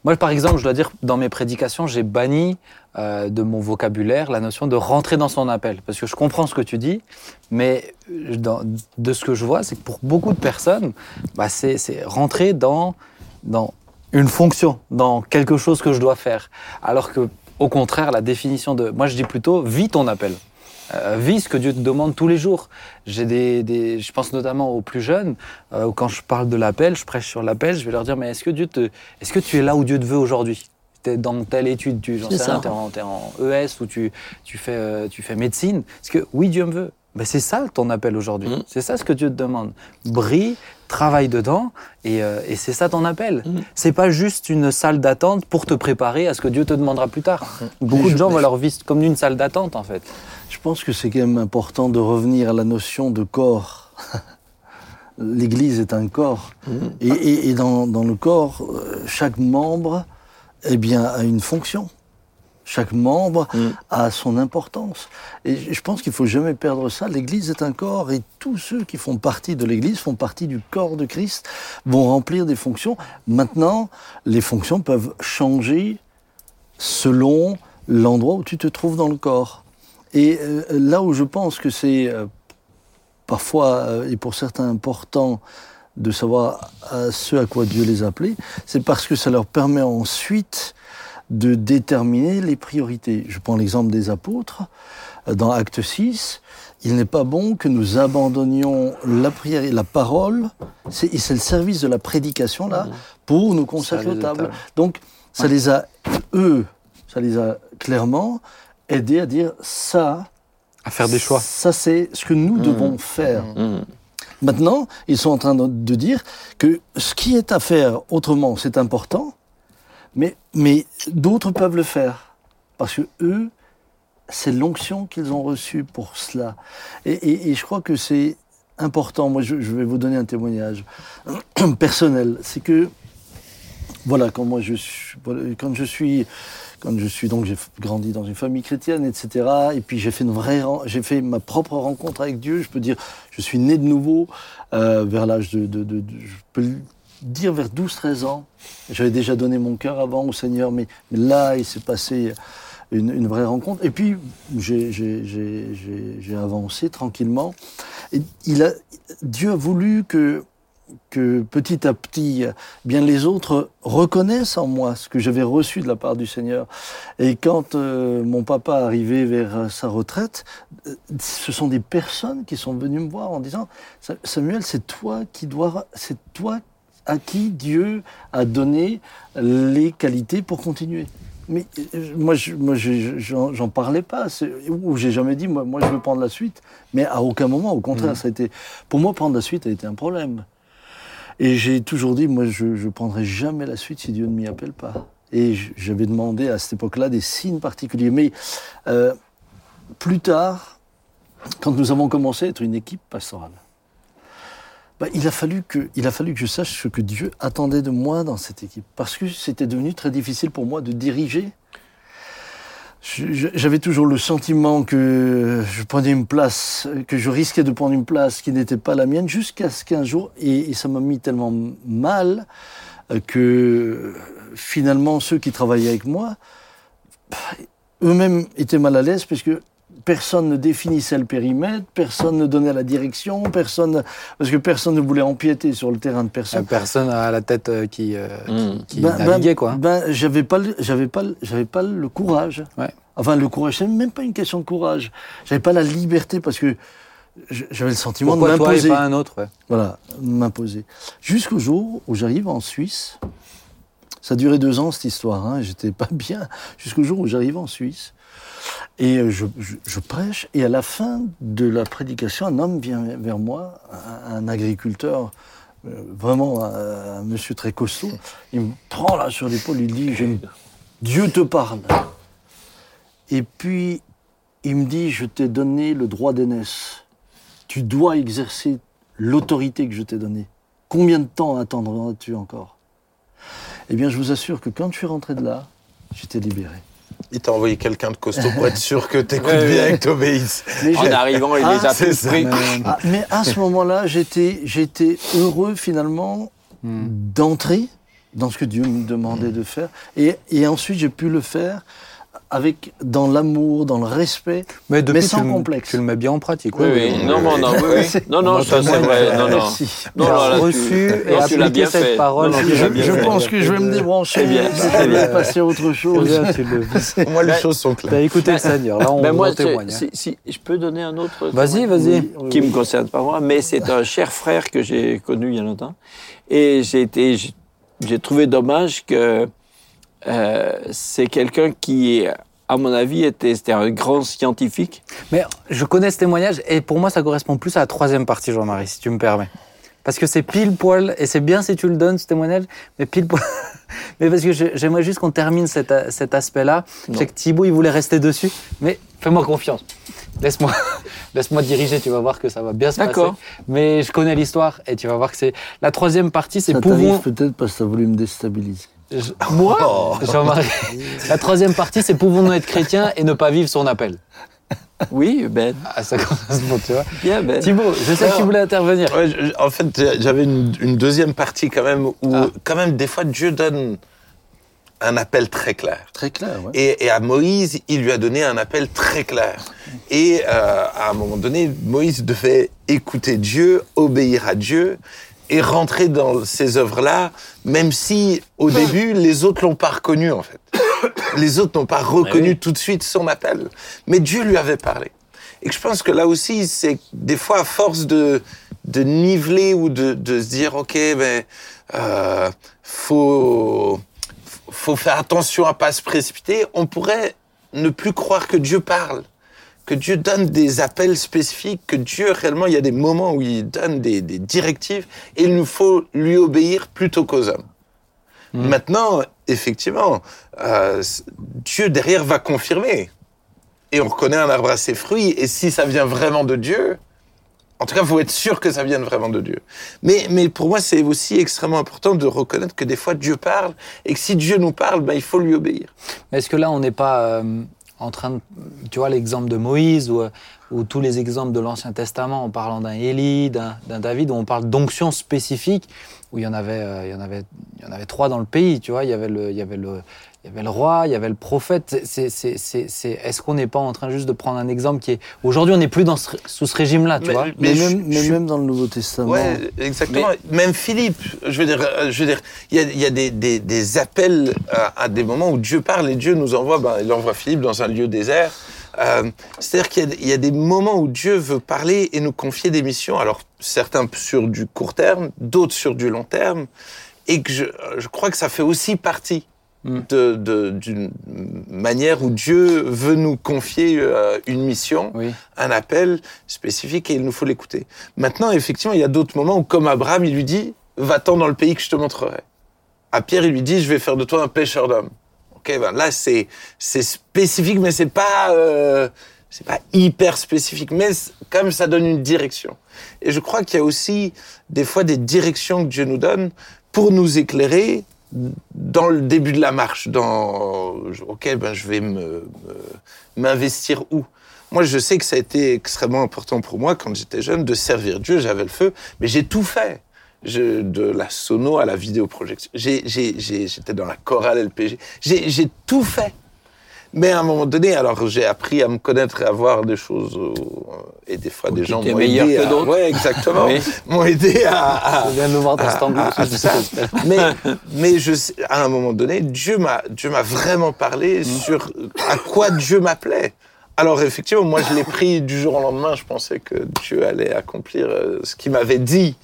S1: Moi, par exemple, je dois dire, dans mes prédications, j'ai banni euh, de mon vocabulaire la notion de rentrer dans son appel. Parce que je comprends ce que tu dis, mais euh, de ce que je vois, c'est que pour beaucoup de personnes, bah, c'est c'est rentrer dans, dans une fonction, dans quelque chose que je dois faire. Alors que, au contraire, la définition de. Moi, je dis plutôt, vis ton appel. Euh, vis ce que Dieu te demande tous les jours. J'ai des, des- je pense notamment aux plus jeunes, euh, quand je parle de l'appel, je prêche sur l'appel, je vais leur dire, mais est-ce que Dieu te, est-ce que tu es là où Dieu te veut aujourd'hui? T'es dans telle étude, tu, j'en sais rien, t'es en, t'es en ES ou tu, tu fais, euh, tu fais médecine. Parce que oui, Dieu me veut. Ben, c'est ça ton appel aujourd'hui.
S3: Mm.
S1: C'est ça ce que Dieu te demande. Brille, travaille dedans, et, euh, et c'est ça ton appel.
S3: Mm.
S1: C'est pas juste une salle d'attente pour te préparer à ce que Dieu te demandera plus tard. Beaucoup
S4: Mais
S1: de gens voient
S4: je-
S1: leur vie comme une salle d'attente en fait.
S4: Je pense que c'est quand même important de revenir à la notion de corps. l'Église est un corps. Et, et- et dans, dans le corps, euh, chaque membre eh bien, a une fonction. Chaque membre
S3: Mm.
S4: a son importance. Et je pense qu'il faut jamais perdre ça. L'Église est un corps et tous ceux qui font partie de l'Église font partie du corps de Christ, vont remplir des fonctions. Maintenant, les fonctions peuvent changer selon l'endroit où tu te trouves dans le corps. Et euh, là où je pense que c'est euh, parfois, euh, et pour certains important, de savoir à ce à quoi Dieu les a appelés, c'est parce que ça leur permet ensuite de déterminer les priorités. Je prends l'exemple des apôtres. Euh, Dans Acte 6, il n'est pas bon que nous abandonnions la prière et la parole, c'est et c'est le service de la prédication là, pour nous consacrer aux tables.
S1: table.
S4: Donc, ça les a, eux, ça les a clairement aidés à dire ça,
S1: À faire des choix.
S4: ça c'est ce que nous devons faire.
S3: Mm.
S4: Maintenant, ils sont en train de, de dire que ce qui est à faire autrement, c'est important, mais, d'autres peuvent le faire. Parce que eux, c'est l'onction qu'ils ont reçue pour cela. Et, je crois que c'est important. Moi, je, vais vous donner un témoignage personnel. C'est que, voilà, quand moi je suis, quand je suis, quand je suis donc j'ai grandi dans une famille chrétienne, etc. Et puis j'ai fait une vraie, j'ai fait ma propre rencontre avec Dieu. Je peux dire, je suis né de nouveau euh, vers l'âge de, de- je peux dire vers 12-13 ans. J'avais déjà donné mon cœur avant au Seigneur, mais, là il s'est passé une, vraie rencontre. Et puis j'ai- avancé tranquillement. Il a, Dieu a voulu que que petit à petit, bien les autres reconnaissent en moi ce que j'avais reçu de la part du Seigneur. Et quand euh, mon papa arrivait vers sa retraite, euh, ce sont des personnes qui sont venues me voir en disant Sa- Samuel, c'est toi qui dois, c'est toi à qui Dieu a donné les qualités pour continuer. Mais euh, moi, je, moi, je- j'en, parlais pas. Ou j'ai jamais dit, moi, moi, je veux prendre la suite. Mais à aucun moment, au contraire, ça a été, pour moi, prendre la suite a été un problème. Et j'ai toujours dit, moi, je ne prendrai jamais la suite si Dieu ne m'y appelle pas. Et j'avais demandé à cette époque-là des signes particuliers. Mais euh, plus tard, quand nous avons commencé à être une équipe pastorale, bah, il, a fallu que, il a fallu que je sache ce que Dieu attendait de moi dans cette équipe. Parce que c'était devenu très difficile pour moi de diriger. J'avais toujours le sentiment que je prenais une place, que je risquais de prendre une place qui n'était pas la mienne, jusqu'à ce qu'un jour, et, ça m'a mis tellement mal, euh, que finalement ceux qui travaillaient avec moi, eux-mêmes étaient mal à l'aise, puisque personne ne définissait le périmètre, personne ne donnait la direction, personne, parce que personne ne voulait empiéter sur le terrain de
S1: Euh,
S4: personne.
S1: Personne à la tête euh, qui, euh,
S3: Mm.
S1: qui, qui
S4: Ben- ben-
S1: naviguait, quoi.
S4: Ben, j'avais pas, le- j'avais pas, j'avais pas le courage.
S1: Ouais.
S4: Enfin, le courage, c'est même pas une question de courage. J'avais pas la liberté parce que j'avais le sentiment
S1: Pourquoi
S4: de m'imposer.
S1: pas un autre ouais.
S4: Voilà, m'imposer. Jusqu'au jour où j'arrive en Suisse. Ça a duré deux ans cette histoire. Hein, J'étais pas bien. Jusqu'au jour où j'arrive en Suisse et euh, je, prêche. Et à la fin de la prédication, un homme vient vers moi, un, agriculteur. euh, Vraiment un, un monsieur très costaud, il me prend là sur l'épaule, il dit Dieu te parle. Et puis il me dit Je t'ai donné le droit d'aînesse. Tu dois exercer l'autorité que je t'ai donnée. Combien de temps attendras-tu encore? Eh bien, je vous assure que quand je suis rentré de là, j'étais libéré.
S2: Il t'a envoyé quelqu'un de costaud pour être sûr que t'écoutes
S3: Ouais,
S2: bien
S3: ouais.
S2: et que t'obéisses.
S4: Mais,
S3: En arrivant, il
S4: Ah,
S3: les a tous pris.
S4: Ah, mais à ce moment-là, j'étais, j'étais heureux finalement
S1: Hmm.
S4: d'entrer dans ce que Dieu me demandait de faire. Et, et ensuite, j'ai pu le faire avec, dans l'amour, dans le respect.
S1: Mais depuis,
S4: sans
S1: tu, le-
S4: complexe.
S1: tu le mets bien en pratique.
S3: Oui, oui.
S1: ouais.
S3: Non, non, non, oui, oui. Non, non, ça c'est vrai. Non, non.
S4: Merci.
S3: Non,
S1: Tu
S3: non,
S1: as
S3: là, tu-
S1: reçu et
S3: non, tu l'as bien
S1: cette
S3: fait.
S1: parole.
S3: Non,
S1: Tu
S3: tu
S4: Je, je
S3: fait.
S4: pense que je vais me débrancher.
S3: C'est bien,
S4: Ça
S3: c'est bien.
S4: va passer à autre chose.
S1: bien, tu le.
S2: Moi, les choses sont
S1: T'as
S2: claires.
S1: écouté le Seigneur. Là, on,
S3: Ben moi,
S1: témoigne.
S3: si,
S1: hein.
S3: si- je peux donner un autre
S1: Vas-y, vas-y.
S4: Oui, oui,
S3: qui
S4: oui.
S3: me concerne pas moi, mais c'est un cher frère que j'ai connu il y a longtemps. Et j'ai été, j'ai trouvé dommage que euh, c'est quelqu'un qui, à mon avis, était, un grand scientifique.
S1: Mais je connais ce témoignage et pour moi, ça correspond plus à la troisième partie, Jean-Marie, si tu me permets. Parce que c'est pile poil, et c'est bien si tu le donnes, ce témoignage, mais pile poil. Mais parce que j'aimerais juste qu'on termine cet, aspect-là. Je sais que Thibaut, il voulait rester dessus, mais fais-moi confiance. Laisse-moi laisse diriger, tu vas voir que ça va bien se passer.
S3: D'accord.
S1: Mais je connais l'histoire et tu vas voir que c'est. La troisième partie, c'est
S4: Ça
S1: pouvons.
S4: peut-être parce que t'as voulu me déstabiliser.
S1: Je- Moi
S2: Oh.
S1: Jean-Marie. La troisième partie, c'est pouvons-nous être chrétiens et ne pas vivre son appel?
S3: Oui, Ben.
S1: Ah, ça correspond, tu vois.
S3: Bien, Ben.
S1: Thibaut, je sais que tu voulais intervenir.
S2: Ouais, je- en fait, j'avais une, une deuxième partie quand même où,
S1: Ah.
S2: quand même, des fois, Dieu donne un appel très clair.
S4: Très clair.
S2: Et, et à Moïse, il lui a donné un appel très clair. Et euh, à un moment donné, Moïse devait écouter Dieu, obéir à Dieu et rentrer dans ces œuvres-là, même si au début, les autres l'ont pas reconnu en fait. Les autres n'ont pas reconnu
S1: oui.
S2: tout de suite son appel. Mais Dieu lui avait parlé. Et je pense que là aussi, c'est des fois, à force de, de niveler ou de, de se dire, OK, ben, euh, faut, faut faire attention à pas se précipiter, on pourrait ne plus croire que Dieu parle, que Dieu donne des appels spécifiques, que Dieu, réellement, il y a des moments où il donne des, des directives et il nous faut lui obéir plutôt qu'aux hommes. Maintenant, effectivement, euh, Dieu derrière va confirmer. Et on reconnaît un arbre à ses fruits. Et si ça vient vraiment de Dieu, en tout cas, il faut être sûr que ça vienne vraiment de Dieu. Mais, mais pour moi, c'est aussi extrêmement important de reconnaître que des fois, Dieu parle. Et que si Dieu nous parle, ben, il faut lui obéir.
S1: Mais est-ce que là, on n'est pas euh, en train de. Tu vois, l'exemple de Moïse ou, ou tous les exemples de l'Ancien Testament en parlant d'un Élie, d'un d'un David, où on parle d'onction spécifique, où il y, en avait, euh, il, y en avait, il y en avait trois dans le pays, tu vois. Il y avait le, il y avait le, il y avait le roi, il y avait le prophète. C'est- c'est- c'est- c'est- Est-ce qu'on n'est pas en train juste de prendre un exemple qui est. Aujourd'hui, on n'est plus dans ce- sous ce régime-là, tu
S2: Mais-
S1: vois?
S4: Mais, même, mais
S2: je-
S4: même dans le Nouveau Testament,
S2: Ouais, exactement. Même Philippe, je veux dire, euh, je veux dire, il y a, il y a des, des, des appels à, à des moments où Dieu parle et Dieu nous envoie, ben, il envoie Philippe dans un lieu désert. Euh, C'est-à-dire qu'il y, a- il y a des moments où Dieu veut parler et nous confier des missions. Alors certains sur du court terme, d'autres sur du long terme, et que je, je crois que ça fait aussi partie d'une manière où Dieu veut nous confier euh, une mission
S1: Oui.
S2: un appel spécifique et il nous faut l'écouter. Maintenant, effectivement, il y a d'autres moments où, comme Abraham, il lui dit Va-t'en dans le pays que je te montrerai. À Pierre, il lui dit Je vais faire de toi un pêcheur d'hommes. Ok, ben là, c'est c'est spécifique, mais c'est pas euh, c'est pas hyper spécifique, mais c- quand même, ça donne une direction. Et je crois qu'il y a aussi des fois des directions que Dieu nous donne pour nous éclairer dans le début de la marche. Dans ok, ben je vais me m'investir où? Moi, je sais que ça a été extrêmement important pour moi quand j'étais jeune de servir Dieu. J'avais le feu, mais j'ai tout fait. De la sono à la vidéoprojection. J'ai- J'étais dans la chorale LPG. J'ai tout fait. Mais à un moment donné, alors j'ai appris à me connaître et à voir des choses. euh, et des fois, des gens m'ont
S3: meilleur
S2: aidé.
S3: que
S2: à-
S3: d'autres.
S2: Ouais, exactement.
S3: Oui.
S2: M'ont aidé à, à-
S1: Je viens de voir
S2: mais, mais je sais, à un moment donné, Dieu m'a, Dieu m'a vraiment parlé
S1: Mm.
S2: sur à quoi Dieu m'appelait. Alors effectivement, moi je l'ai pris du jour au lendemain. Je pensais que Dieu allait accomplir euh, ce qu'il m'avait dit,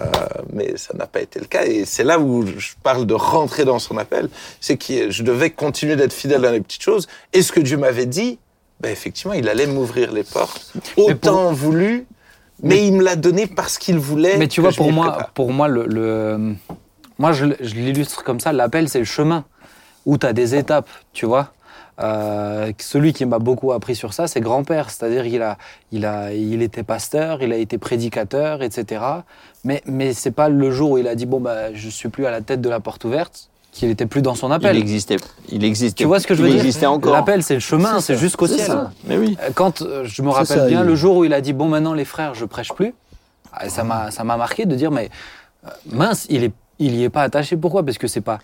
S2: Euh, mais ça n'a pas été le cas. Et c'est là où je parle de rentrer dans son appel. C'est que je devais continuer d'être fidèle dans les petites choses. Et ce que Dieu m'avait dit, ben effectivement, il allait m'ouvrir les portes autant voulu. Mais, il me l'a donné parce qu'il voulait.
S1: Mais tu vois, pour moi, pour moi, le, le- moi, je, je l'illustre comme ça. L'appel, c'est le chemin où tu as des étapes, tu vois. Euh, celui qui m'a beaucoup appris sur ça, c'est grand-père. C'est-à-dire qu'il a, il a, il était pasteur, il a été prédicateur, etc. Mais, mais c'est pas le jour où il a dit bon bah je suis plus à la tête de la porte ouverte qu'il était plus dans son appel.
S3: Il existait. Il existait.
S1: Tu vois ce que je veux
S3: il
S1: dire
S3: existait encore.
S1: L'appel, c'est le chemin, c'est jusqu'au ciel.
S3: ça. Mais oui.
S1: Euh, Quand euh, je me rappelle
S4: ça,
S1: bien
S4: il-
S1: le jour où il a dit bon maintenant les frères je prêche plus, ah, ça m'a ça m'a marqué de dire mais mince il est il y est pas attaché pourquoi? Parce que c'est pas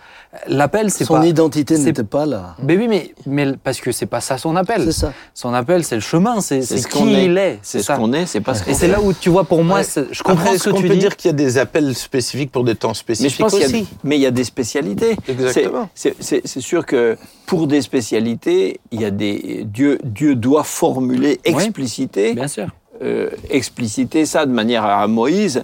S1: l'appel c'est
S4: son
S1: pas
S4: identité
S1: c'est-
S4: n'était pas là.
S1: mais oui mais mais parce que c'est pas ça son appel
S4: C'est ça.
S1: son appel c'est le chemin c'est
S3: ce
S1: qui
S3: qu'on est.
S1: il est
S3: C'est ce qu'on est, c'est pas ce qu'on
S1: et c'est là où tu vois pour moi
S2: Ouais.
S1: je comprends
S2: Après,
S1: ce que
S2: est-ce qu'on
S1: tu
S2: peut
S1: dis
S2: dire qu'il y a des appels spécifiques pour des temps
S3: Mais
S2: spécifiques?
S3: je pense qu'il y a,
S2: aussi
S3: mais il y a des spécialités.
S2: Exactement.
S3: C'est- sûr que pour des spécialités, il y a des Dieu Dieu doit formuler,
S1: Oui.
S3: expliciter,
S1: bien sûr
S3: euh, expliciter ça de manière à Moïse.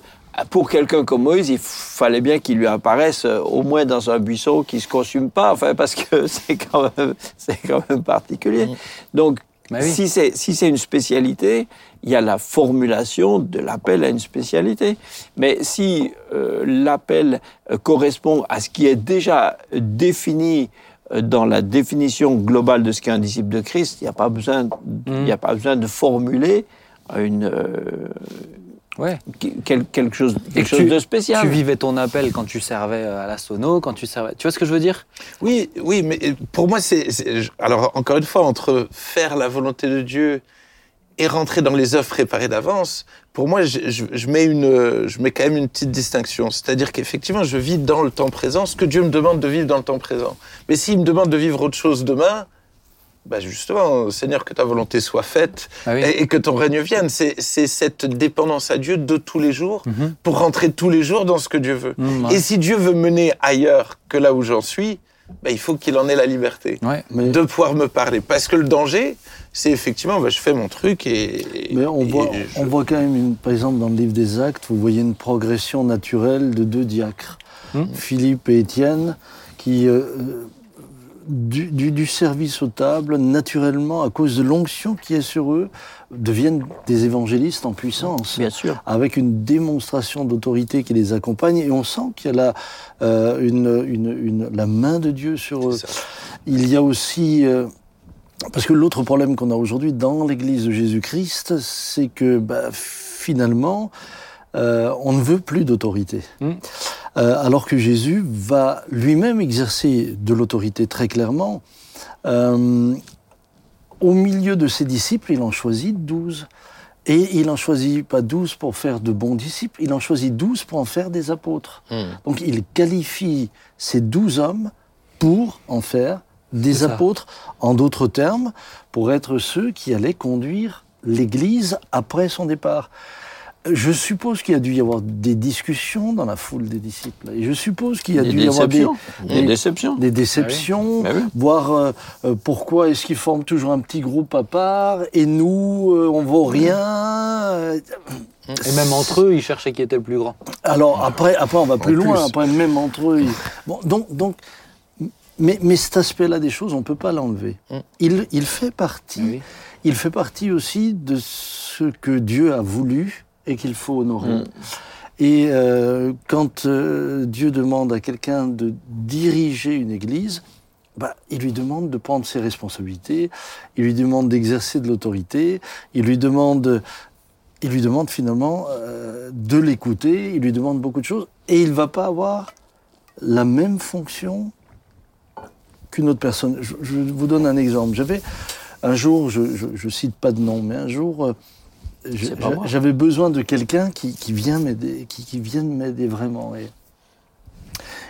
S3: Pour quelqu'un comme Moïse, il fallait bien qu'il lui apparaisse euh, au moins dans un buisson qui se consume pas, enfin parce que c'est quand même c'est quand même particulier. Donc
S1: Bah oui.
S3: Si c'est si c'est une spécialité, il y a la formulation de l'appel à une spécialité. Mais si euh, l'appel euh, correspond à ce qui est déjà défini euh, dans la définition globale de ce qu'est un disciple de Christ, il n'y a pas besoin il y a pas besoin de formuler une euh,
S1: Ouais.
S3: quel- quelque chose
S1: Et
S3: quelque
S1: que
S3: chose
S1: tu-
S3: de spécial.
S1: Tu vivais ton appel quand tu servais euh, à la sono, quand tu servais. Tu vois ce que je veux dire?
S2: Oui, oui, mais pour moi, c'est. c'est- Alors, encore une fois, entre faire la volonté de Dieu et rentrer dans les œuvres préparées d'avance, pour moi, je, je- je mets une, je mets quand même une petite distinction. C'est-à-dire qu'effectivement, je vis dans le temps présent ce que Dieu me demande de vivre dans le temps présent. Mais s'il me demande de vivre autre chose demain, bah justement, Seigneur, que ta volonté soit faite
S1: Ah oui.
S2: et, et que ton règne vienne. C'est cette dépendance à Dieu de tous les jours
S1: Mhm.
S2: pour rentrer tous les jours dans ce que Dieu veut.
S1: Ouais.
S2: Et si Dieu veut mener ailleurs que là où j'en suis, bah, il faut qu'il en ait la liberté
S1: Ouais.
S4: Mais,
S2: de pouvoir me parler. Parce que le danger, c'est effectivement, bah, je fais mon truc et.
S4: mais on,
S2: et
S4: voit,
S2: je-
S4: on voit quand même, une, par exemple, dans le livre des Actes, vous voyez une progression naturelle de deux diacres,
S1: Hmm.
S4: Philippe et Étienne, qui, euh, du, du- du service aux tables, naturellement, à cause de l'onction qui est sur eux, deviennent des évangélistes en puissance.
S3: Bien sûr.
S4: avec une démonstration d'autorité qui les accompagne et on sent qu'il y a la, euh, une, une- une- la main de Dieu sur eux.
S2: Ça.
S4: Il y a aussi... euh, parce que l'autre problème qu'on a aujourd'hui dans l'Église de Jésus-Christ, c'est que bah, finalement, euh, on ne veut plus d'autorité.
S1: Mm.
S4: Euh, alors que Jésus va lui-même exercer de l'autorité très clairement. Euh, au milieu de ses disciples, il en choisit douze. Et il en choisit pas douze pour faire de bons disciples, il en choisit douze pour en faire des apôtres.
S2: Hmm.
S4: Donc il qualifie ces douze hommes pour en faire des apôtres, en d'autres termes, pour être ceux qui allaient conduire l'Église après son départ. Je suppose qu'il y a dû y avoir des discussions dans la foule des disciples. Et je suppose qu'il y a
S3: Des
S4: dû y avoir des,
S3: déceptions. Des
S4: des-
S3: déceptions.
S4: des déceptions,
S3: Bah oui.
S4: voir euh, euh, pourquoi est-ce qu'ils forment toujours un petit groupe à part et nous, euh, on vaut rien. Euh,
S1: Et même entre eux, ils cherchaient qui était le plus grand.
S4: Alors après, après on va plus
S2: En
S4: loin.
S2: plus.
S4: Après même entre eux. ils- Bon, donc, donc, mais, mais cet aspect-là des choses, on peut pas l'enlever.
S2: Mm.
S4: Il, il fait partie.
S1: Oui.
S4: Il fait partie aussi de ce que Dieu a voulu et qu'il faut honorer.
S3: Mm.
S4: Et euh, quand euh, Dieu demande à quelqu'un de diriger une église, bah, il lui demande de prendre ses responsabilités, il lui demande d'exercer de l'autorité, il lui demande, il lui demande finalement euh, de l'écouter, il lui demande beaucoup de choses, et il va pas avoir la même fonction qu'une autre personne. Je, je vous donne un exemple. J'avais un jour, je, je, je cite pas de nom, mais un jour, j'avais besoin de quelqu'un qui, qui vient m'aider, qui, qui vienne m'aider vraiment. Et,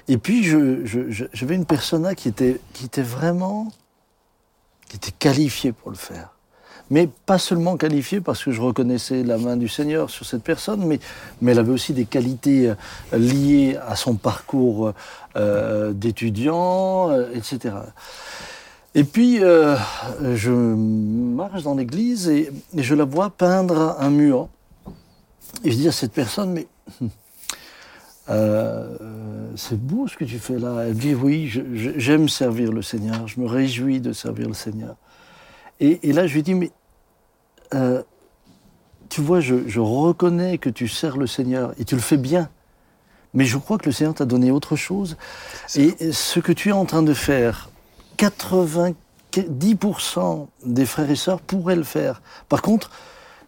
S4: et puis je- je- je- j'avais une persona qui était, qui était vraiment, qui était qualifiée pour le faire. Mais pas seulement qualifiée parce que je reconnaissais la main du Seigneur sur cette personne, mais, mais elle avait aussi des qualités euh, liées à son parcours euh, d'étudiant, euh, etc. Et puis, euh, je marche dans l'église et, et je la vois peindre un mur. Et je dis à cette personne, mais euh, c'est beau ce que tu fais là. Elle dit, oui, j'aime servir le Seigneur, je me réjouis de servir le Seigneur. Et, et là, je lui dis, mais euh, tu vois, je, je reconnais que tu sers le Seigneur et tu le fais bien. Mais je crois que le Seigneur t'a donné autre chose. Et ce que tu es en train de faire, 90% des frères et sœurs pourraient le faire. Par contre,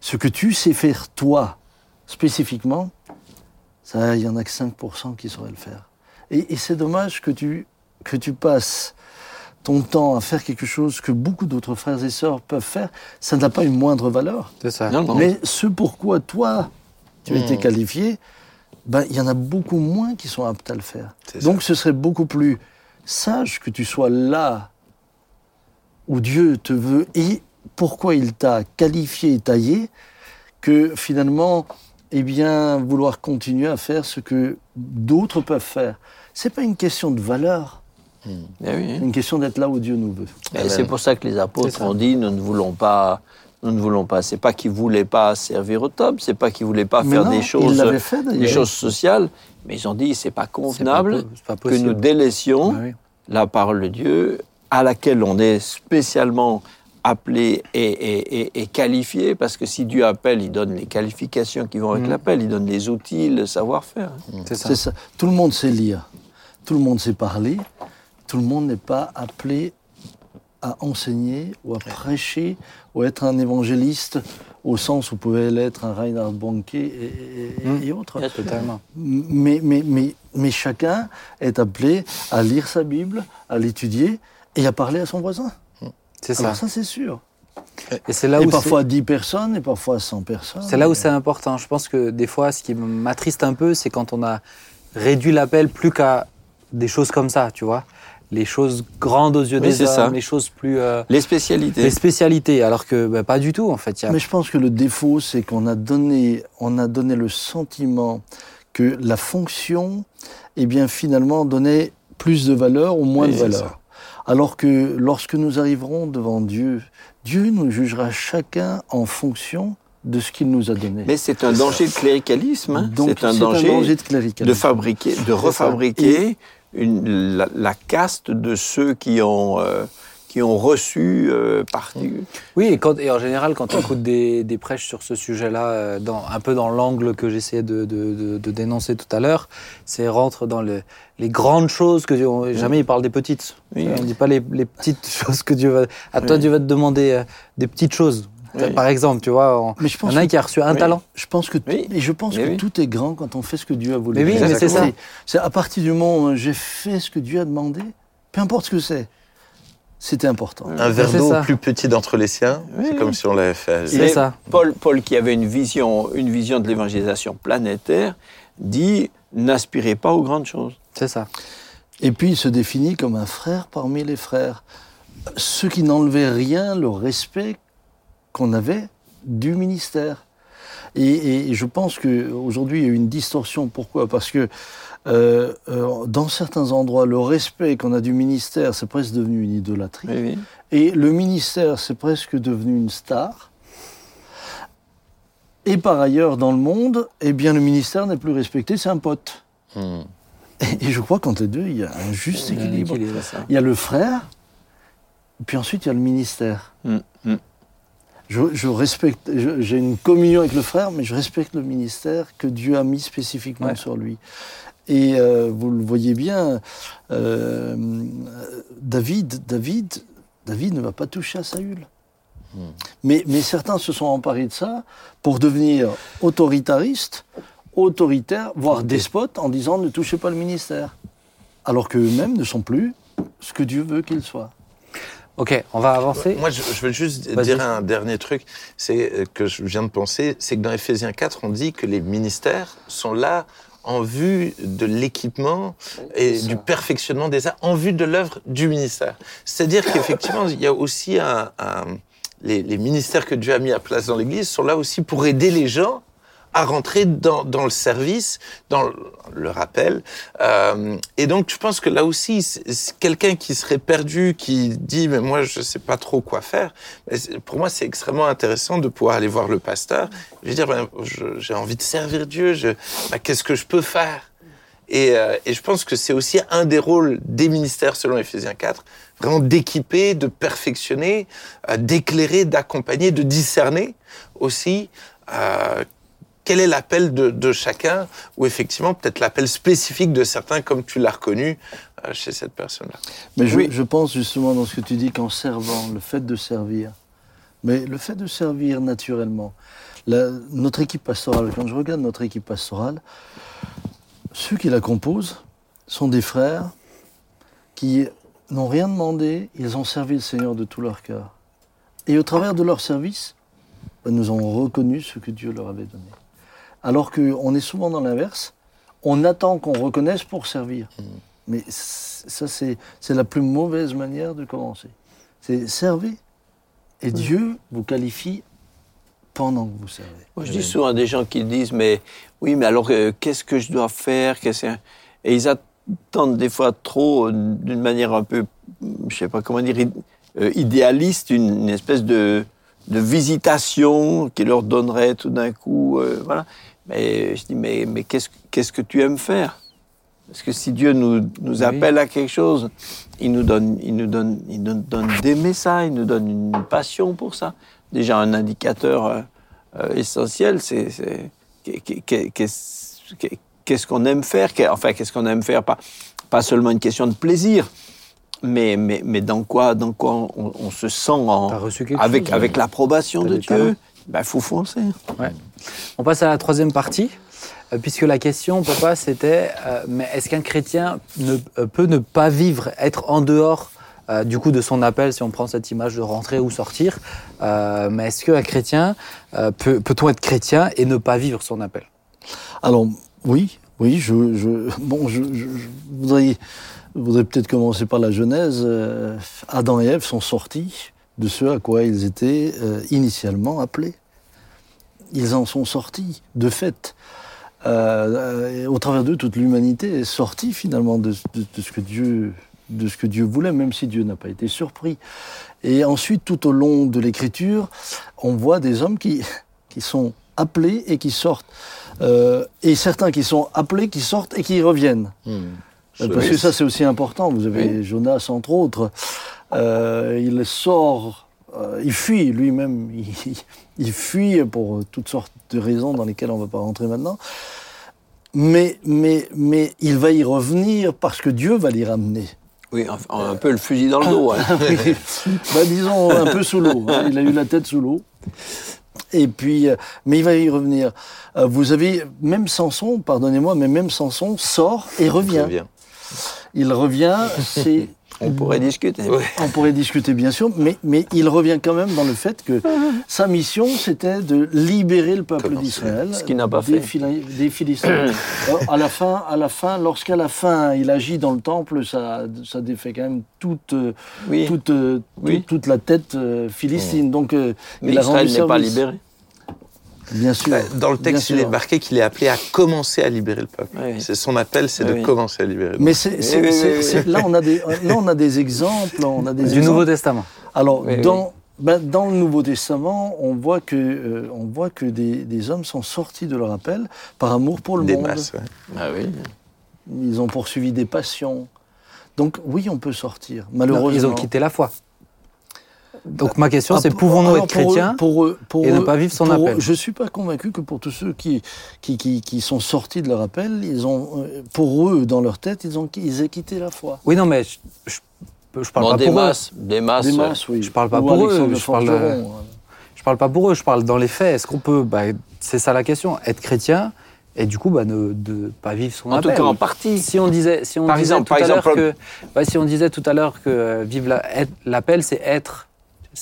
S4: ce que tu sais faire toi, spécifiquement, ça, il y en a que 5% qui sauraient le faire. Et, et c'est dommage que tu, que tu passes ton temps à faire quelque chose que beaucoup d'autres frères et sœurs peuvent faire. Ça n'a pas une moindre valeur.
S1: C'est ça.
S3: Non, non.
S4: Mais ce pourquoi toi, tu as été
S2: Hmm.
S4: qualifié, ben, il y en a beaucoup moins qui sont aptes à le faire. Donc ce serait beaucoup plus sage que tu sois là où Dieu te veut et pourquoi il t'a qualifié et taillé, que finalement, eh bien, vouloir continuer à faire ce que d'autres peuvent faire. C'est pas une question de valeur,
S3: Eh oui, hein.
S4: une question d'être là où Dieu nous veut.
S3: Et c'est pour ça que les apôtres ont dit nous ne voulons pas, nous ne voulons pas. C'est pas qu'ils voulaient pas servir au top, c'est pas qu'ils voulaient pas
S4: Mais
S3: faire
S4: non,
S3: des choses,
S4: l'avaient fait, d'ailleurs.
S3: des choses sociales, mais ils ont dit c'est pas
S1: pas
S3: convenable
S1: c'est pas
S3: que nous délaissions
S1: Bah oui.
S3: la parole de Dieu à laquelle on est spécialement appelé et, et- et- et qualifié, parce que si Dieu appelle, il donne les qualifications qui vont avec
S1: Mhm.
S3: l'appel, il donne les outils, le savoir-faire.
S1: C'est ça.
S4: C'est ça. Tout le monde sait lire, tout le monde sait parler, tout le monde n'est pas appelé à enseigner ou à prêcher ou à être un évangéliste au sens où pouvait l'être un Reinhard Bonke et,
S1: Mm.
S4: et autres.
S1: Totalement.
S4: Mais, mais, mais, mais chacun est appelé à lire sa Bible, à l'étudier et à parler à son voisin.
S1: C'est ça.
S4: Alors ça, c'est sûr.
S1: Et c'est là
S4: et
S1: où
S4: parfois 10 personnes et parfois 100 personnes.
S1: c'est là où c'est important. Je pense que des fois, ce qui m'attriste un peu, c'est quand on a réduit l'appel plus qu'à des choses comme ça, tu vois. Les choses grandes aux yeux
S3: Oui,
S1: des
S3: c'est ça.
S1: hommes, les choses plus euh,
S3: Les spécialités.
S1: les spécialités, alors que bah, pas du tout en fait. Il y a-
S4: Mais je pense que le défaut, c'est qu'on a donné, on a donné le sentiment que la fonction, eh bien, finalement, donnait plus de valeur ou moins
S3: Oui,
S4: de valeur. Alors que lorsque nous arriverons devant Dieu, Dieu nous jugera chacun en fonction de ce qu'il nous a donné.
S3: Mais c'est un danger de cléricalisme. hein.
S4: Donc,
S3: C'est un danger
S4: de cléricalisme.
S3: de fabriquer, de refabriquer une, la, la caste de ceux qui ont, euh, qui ont reçu euh, parti.
S1: Oui, et, quand, et en général, quand on écoute des, des prêches sur ce sujet-là, euh, un peu dans l'angle que j'essayais de, de, de- de dénoncer tout à l'heure, c'est rentre dans le- les grandes choses que Dieu. on- jamais il parle des petites.
S3: Oui.
S1: On ne dit pas les, les petites choses que Dieu va. À toi. Dieu va te demander euh, des petites choses.
S3: Oui.
S1: Par exemple, tu vois, on-
S4: Mais je
S1: il y
S4: pense
S1: en a un qui a reçu un
S3: Oui.
S1: talent.
S4: Je pense que,
S3: Oui.
S4: et je pense
S3: Mais
S4: que
S3: oui.
S4: tout est grand quand on fait ce que Dieu a voulu.
S1: Mais oui, mais c'est ça.
S4: C'est à partir du moment où j'ai fait ce que Dieu a demandé, peu importe ce que c'est, c'était important.
S2: Un verre d'eau plus petit d'entre les siens,
S3: Oui,
S2: c'est comme si on l'avait fait.
S1: C'est ça.
S3: Paul, Paul, qui avait une vision, une vision de l'évangélisation planétaire, dit n'aspirez pas aux grandes choses.
S1: C'est ça.
S4: Et puis il se définit comme un frère parmi les frères. Ce qui n'enlevait rien le respect qu'on avait du ministère. Et, et je pense qu'aujourd'hui, il y a une distorsion. Pourquoi? Parce que euh, euh, dans certains endroits, le respect qu'on a du ministère, c'est presque devenu une idolâtrie.
S3: Oui, oui.
S4: Et le ministère, c'est presque devenu une star. Et par ailleurs, dans le monde, eh bien, le ministère n'est plus respecté, c'est un pote.
S2: Hmm.
S4: Et, et je crois qu'entre les deux, il y a un juste
S1: Il y a un
S4: équilibre. Il y a le frère, puis ensuite il y a le ministère.
S3: Mm, mm.
S4: Je, je respecte, j'ai une communion avec le frère, mais je respecte le ministère que Dieu a mis spécifiquement
S1: Ouais.
S4: sur lui. Et euh, vous le voyez bien, euh, David, David, David ne va pas toucher à Saül. Mais, mais certains se sont emparés de ça pour devenir autoritaristes, autoritaires, voire despotes, en disant ne touchez pas le ministère. Alors qu'eux-mêmes ne sont plus ce que Dieu veut qu'ils soient.
S1: Ok, on va avancer.
S2: Moi, je, je veux juste dire un dernier truc, c'est euh, que je viens de penser, c'est que dans Ephésiens 4, on dit que les ministères sont là en vue de l'équipement et du perfectionnement des arts, en vue de l'œuvre du ministère. C'est-à-dire qu'effectivement, il y a aussi un, un- les, les ministères que Dieu a mis à place dans l'Église sont là aussi pour aider les gens à rentrer dans, dans le service, dans le, rappel. Euh, et donc, je pense que là aussi, quelqu'un qui serait perdu, qui dit, mais moi, je sais pas trop quoi faire. Pour moi, c'est extrêmement intéressant de pouvoir aller voir le pasteur. Je veux dire, ben, j'ai envie de servir Dieu. Ben, qu'est-ce que je peux faire? Et, euh, et je pense que c'est aussi un des rôles des ministères, selon Ephésiens 4, vraiment d'équiper, de perfectionner, euh, d'éclairer, d'accompagner, de discerner aussi euh, quel est l'appel de, de chacun, ou effectivement peut-être l'appel spécifique de certains, comme tu l'as reconnu euh, chez cette personne-là.
S4: Mais je,
S3: Oui.
S4: je pense justement dans ce que tu dis qu'en servant, le fait de servir, mais le fait de servir naturellement, la- notre équipe pastorale, quand je regarde notre équipe pastorale, ceux qui la composent sont des frères qui n'ont rien demandé, ils ont servi le Seigneur de tout leur cœur. Et au travers de leur service, ben, nous avons reconnu ce que Dieu leur avait donné. Alors qu'on est souvent dans l'inverse, on attend qu'on reconnaisse pour servir. Mais c- ça, c'est la plus mauvaise manière de commencer. C'est servez. Et Dieu vous qualifie pendant que vous servez.
S3: Moi, je dis souvent à des gens qui disent, mais oui, mais alors euh, qu'est-ce que je dois faire? Que- Et ils attendent des fois trop, euh, d'une manière un peu, je sais pas comment dire, id- euh, idéaliste, une, une espèce de, de visitation qui leur donnerait tout d'un coup, voilà. Mais je dis, mais, mais qu'est-ce qu'est-ce que tu aimes faire? Parce que si Dieu nous, nous
S1: Oui.
S3: appelle à quelque chose, il nous donne, il nous donne, il nous donne d'aimer ça, il nous donne une passion pour ça. Déjà un indicateur euh, euh, essentiel, c'est c'est- qu'est- qu'est- qu'est- qu'est-ce qu'est- qu'est-ce qu'on aime faire, enfin qu'est-ce qu'on aime faire, pas pas seulement une question de plaisir, mais mais, mais dans quoi dans quoi on, on se sent en, avec
S1: chose,
S3: avec l'approbation
S1: T'as
S3: de
S1: des
S3: Dieu. Ben faut foncer.
S1: On passe à la troisième partie, euh, puisque la question, papa, c'était euh, mais est-ce qu'un chrétien ne, euh, peut ne pas vivre, être en dehors euh, du coup de son appel, si on prend cette image de rentrer ou sortir euh, Mais est-ce qu'un chrétien peut, peut-on être chrétien et ne pas vivre son appel?
S4: Alors, oui, oui, je, je, bon, je, je- je voudrais, voudrais peut-être commencer par la Genèse. Adam et Ève sont sortis de ce à quoi ils étaient euh, initialement appelés. Ils en sont sortis, de fait. Euh, et au travers d'eux, toute l'humanité est sortie finalement de, de- de ce que Dieu, de ce que Dieu voulait, même si Dieu n'a pas été surpris. Et ensuite, tout au long de l'Écriture, on voit des hommes qui, qui sont appelés et qui sortent. Euh, et certains qui sont appelés, qui sortent et qui reviennent. Euh, Parce que ça, c'est aussi important. Vous avez Jonas, entre autres. Euh, il sort, euh, il fuit lui-même. Il, il fuit pour toutes sortes de raisons dans lesquelles on ne va pas rentrer maintenant. Mais, mais, mais il va y revenir parce que Dieu va l'y ramener.
S3: Oui, un, un peu le fusil dans le dos. hein.
S4: Bah, disons un peu sous l'eau. hein. Il a eu la tête sous l'eau. Et puis, euh, mais il va y revenir. Euh, vous avez même Samson, pardonnez-moi, mais même Samson sort et revient.
S2: Très bien.
S4: Il revient, c'est
S3: On pourrait discuter.
S4: on pourrait discuter bien sûr, mais, mais il revient quand même dans le fait que sa mission, c'était de libérer le peuple d'Israël.
S3: Ce qu'il n'a pas
S4: des
S3: fait.
S4: Des Philistins. Alors, à la fin, à la fin, lorsqu'à la fin il agit dans le temple, ça, ça défait quand même toute, euh,
S3: Oui.
S4: toute, euh,
S3: Oui.
S4: toute, toute la tête euh, philistine. Donc, euh,
S3: Mais
S4: il
S3: Israël n'est pas libéré.
S4: Bien sûr.
S2: Bah, Dans le texte, il est marqué qu'il est appelé à commencer à libérer le peuple.
S3: Oui.
S2: C'est son appel, c'est
S3: Oui,
S2: de commencer à libérer. le
S4: Mais
S3: oui,
S4: c'est- là, on a des, là, on a des exemples. On a des
S1: Du
S4: exemples.
S1: Nouveau Testament.
S4: Alors,
S3: Oui,
S4: dans, ben, dans le Nouveau Testament, on voit que, euh, on voit que des, des hommes sont sortis de leur appel par amour pour le
S2: Des
S4: monde.
S2: masses, ouais.
S3: Ah oui.
S4: Ils ont poursuivi des passions. Donc, oui, on peut sortir.
S1: Non,
S4: Malheureusement.
S1: Ils ont quitté la foi. Donc ma question,
S4: Ah,
S1: c'est pouvons-nous être
S4: pour eux-
S1: chrétiens
S4: pour eux- pour
S1: et ne
S4: eux-
S1: pas vivre son
S4: pour eux,
S1: appel
S4: Je ne suis pas convaincu que pour tous ceux qui, qui, qui, qui sont sortis de leur appel, ils ont, euh, pour eux, dans leur tête, ils, ont, ils aient quitté la foi.
S1: Oui, non, mais je, je, je parle
S3: Bon,
S1: pas
S3: des
S1: pour eux.
S3: masses, des masses.
S4: Des masses, oui.
S1: je parle pas
S4: Ou
S1: pour eux, je parle, euh,
S4: hein.
S1: Je parle pas pour eux, je parle dans les faits. Est-ce qu'on peut, bah, c'est ça la question, être chrétien et du coup bah, ne de pas vivre son
S3: En tout
S1: appel.
S3: cas, en partie.
S1: Si on disait, si on
S3: Par
S1: disait
S3: exemple,
S1: tout
S3: par
S1: à l'heure que, ouais, si on disait tout à l'heure que euh, vivre la- l'appel, c'est être,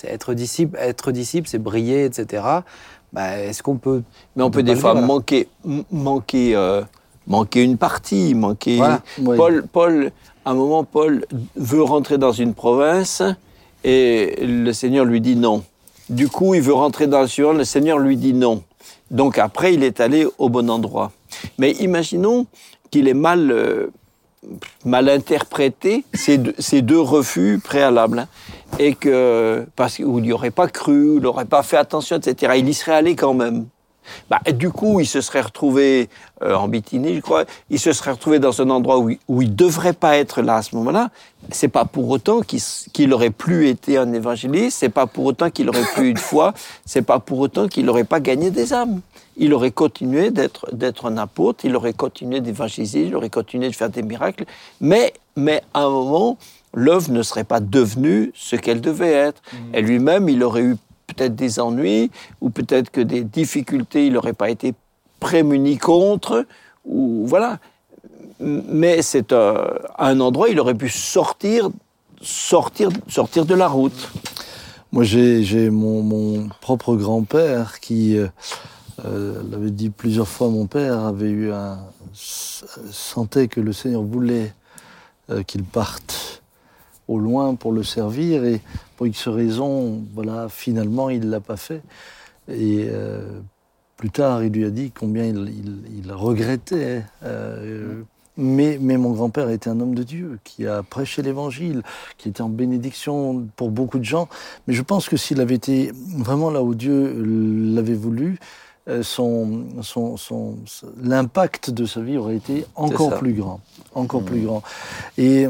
S1: être disciple, être disciple, c'est briller, etc. Bah, est-ce qu'on peut
S3: Mais on
S1: On
S3: peut
S1: peut
S3: des fois
S1: dire,
S3: manquer, manquer, euh, manquer une partie, manquer.
S1: Voilà.
S4: Oui.
S3: Paul, Paul, à un moment, Paul veut rentrer dans une province et le Seigneur lui dit non. Du coup, il veut rentrer dans le Sion, le Seigneur lui dit non. Donc après, il est allé au bon endroit. Mais imaginons qu'il ait mal, euh, mal interprété ces deux, ces deux refus préalables. Et que, parce qu'il n'y aurait pas cru, il n'aurait pas fait attention, etc. Il y serait allé quand même. Bah, du coup, il se serait retrouvé euh, en Bithynie, je crois. Il se serait retrouvé dans un endroit où, il- il devrait pas être là à ce moment-là. C'est pas pour autant qu'il qu'il aurait plus été un évangéliste. C'est pas pour autant qu'il aurait plus eu de foi. C'est pas pour autant qu'il n'aurait pas gagné des âmes. Il aurait continué d'être d'être un apôtre. Il aurait continué d'évangéliser. Il aurait continué de faire des miracles. Mais mais à un moment, l'œuvre ne serait pas devenue ce qu'elle devait être. Et lui-même, il aurait eu peut-être des ennuis, ou peut-être que des difficultés, il n'aurait pas été prémuni contre, ou voilà. Mais c'est euh, un endroit, il aurait pu sortir, sortir, sortir de la route.
S4: Moi, j'ai mon, mon propre grand-père qui euh, euh, l'avait dit plusieurs fois. Mon père avait eu un sentait que le Seigneur voulait euh, qu'il parte au loin pour le servir et pour X raisons, voilà, finalement, il l'a pas fait. Et euh, plus tard, il lui a dit combien il, il- il regrettait. euh, mais, mais mon grand-père était un homme de Dieu qui a prêché l'Évangile, qui était en bénédiction pour beaucoup de gens. Mais je pense que s'il avait été vraiment là où Dieu l'avait voulu, euh, son, son, son- l'impact de sa vie aurait été encore plus grand. Encore plus grand. Et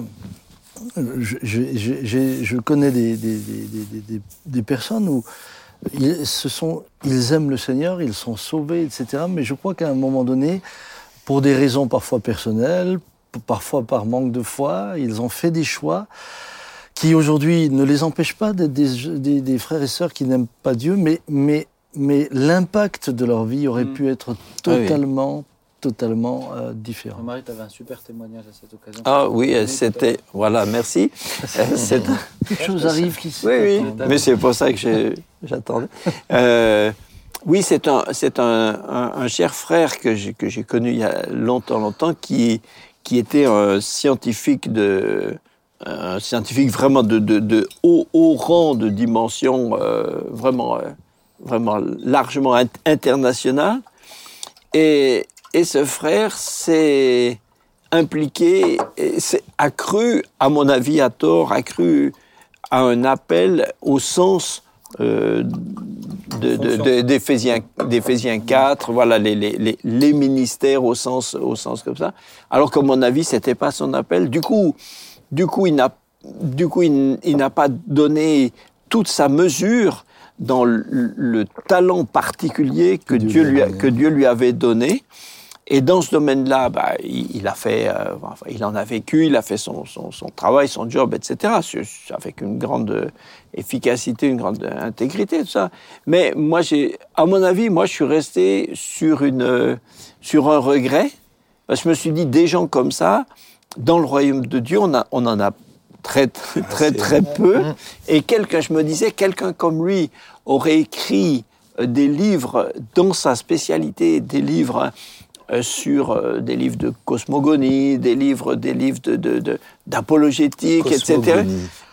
S4: je, connais des, des, des- des- personnes où ils, sont, ils aiment le Seigneur, ils sont sauvés, etc. Mais je crois qu'à un moment donné, pour des raisons parfois personnelles, parfois par manque de foi, ils ont fait des choix qui aujourd'hui ne les empêchent pas d'être des, des- des frères et sœurs qui n'aiment pas Dieu, mais, mais, mais l'impact de leur vie aurait
S1: Mm.
S4: pu être
S3: Ah oui.
S4: Totalement, euh, différent.
S1: Marie, tu avais un super témoignage à cette occasion.
S3: Ah oui, c'était. Voilà, merci.
S4: Toutes choses arrivent qui se
S3: Oui, oui, mais c'est pour ça que j'attendais. Euh, oui, c'est un, c'est un, un- un cher frère que j'ai, que j'ai connu il y a longtemps, longtemps, qui, qui était un scientifique de, un scientifique vraiment de, de, de haut, haut rang de dimension, euh, vraiment, euh, vraiment largement int- international. Et, et ce frère s'est impliqué, s'est accru, à mon avis, à tort, accru à un appel au sens euh, de- de- de- d'Éphésiens d'Éphésiens 4, voilà, les, les, les, les ministères au sens, au sens comme ça. Alors qu'à mon avis, c'était pas son appel. Du coup, du coup, il n'a, du coup, il, il n'a pas donné toute sa mesure dans le, le talent particulier que
S4: Dieu
S3: Dieu,
S4: lui
S3: lui
S4: a
S3: a-
S4: donné.
S3: que Dieu lui avait donné. Et dans ce domaine-là, bah, il, il a fait, euh, enfin, il en a vécu, il a fait son, son, son travail, son job, etc. Avec une grande efficacité, une grande intégrité, tout ça. Mais moi, j'ai, à mon avis, moi, je suis resté sur une, sur un regret. Parce que je me suis dit, des gens comme ça, dans le royaume de Dieu, on, a, on en a très, très, très, très peu. Et quelqu'un, je me disais, quelqu'un comme lui aurait écrit euh, des livres dans sa spécialité, des livres sur euh, des livres de cosmogonie, des livres, des livres de, de- de- d'apologétique, etc.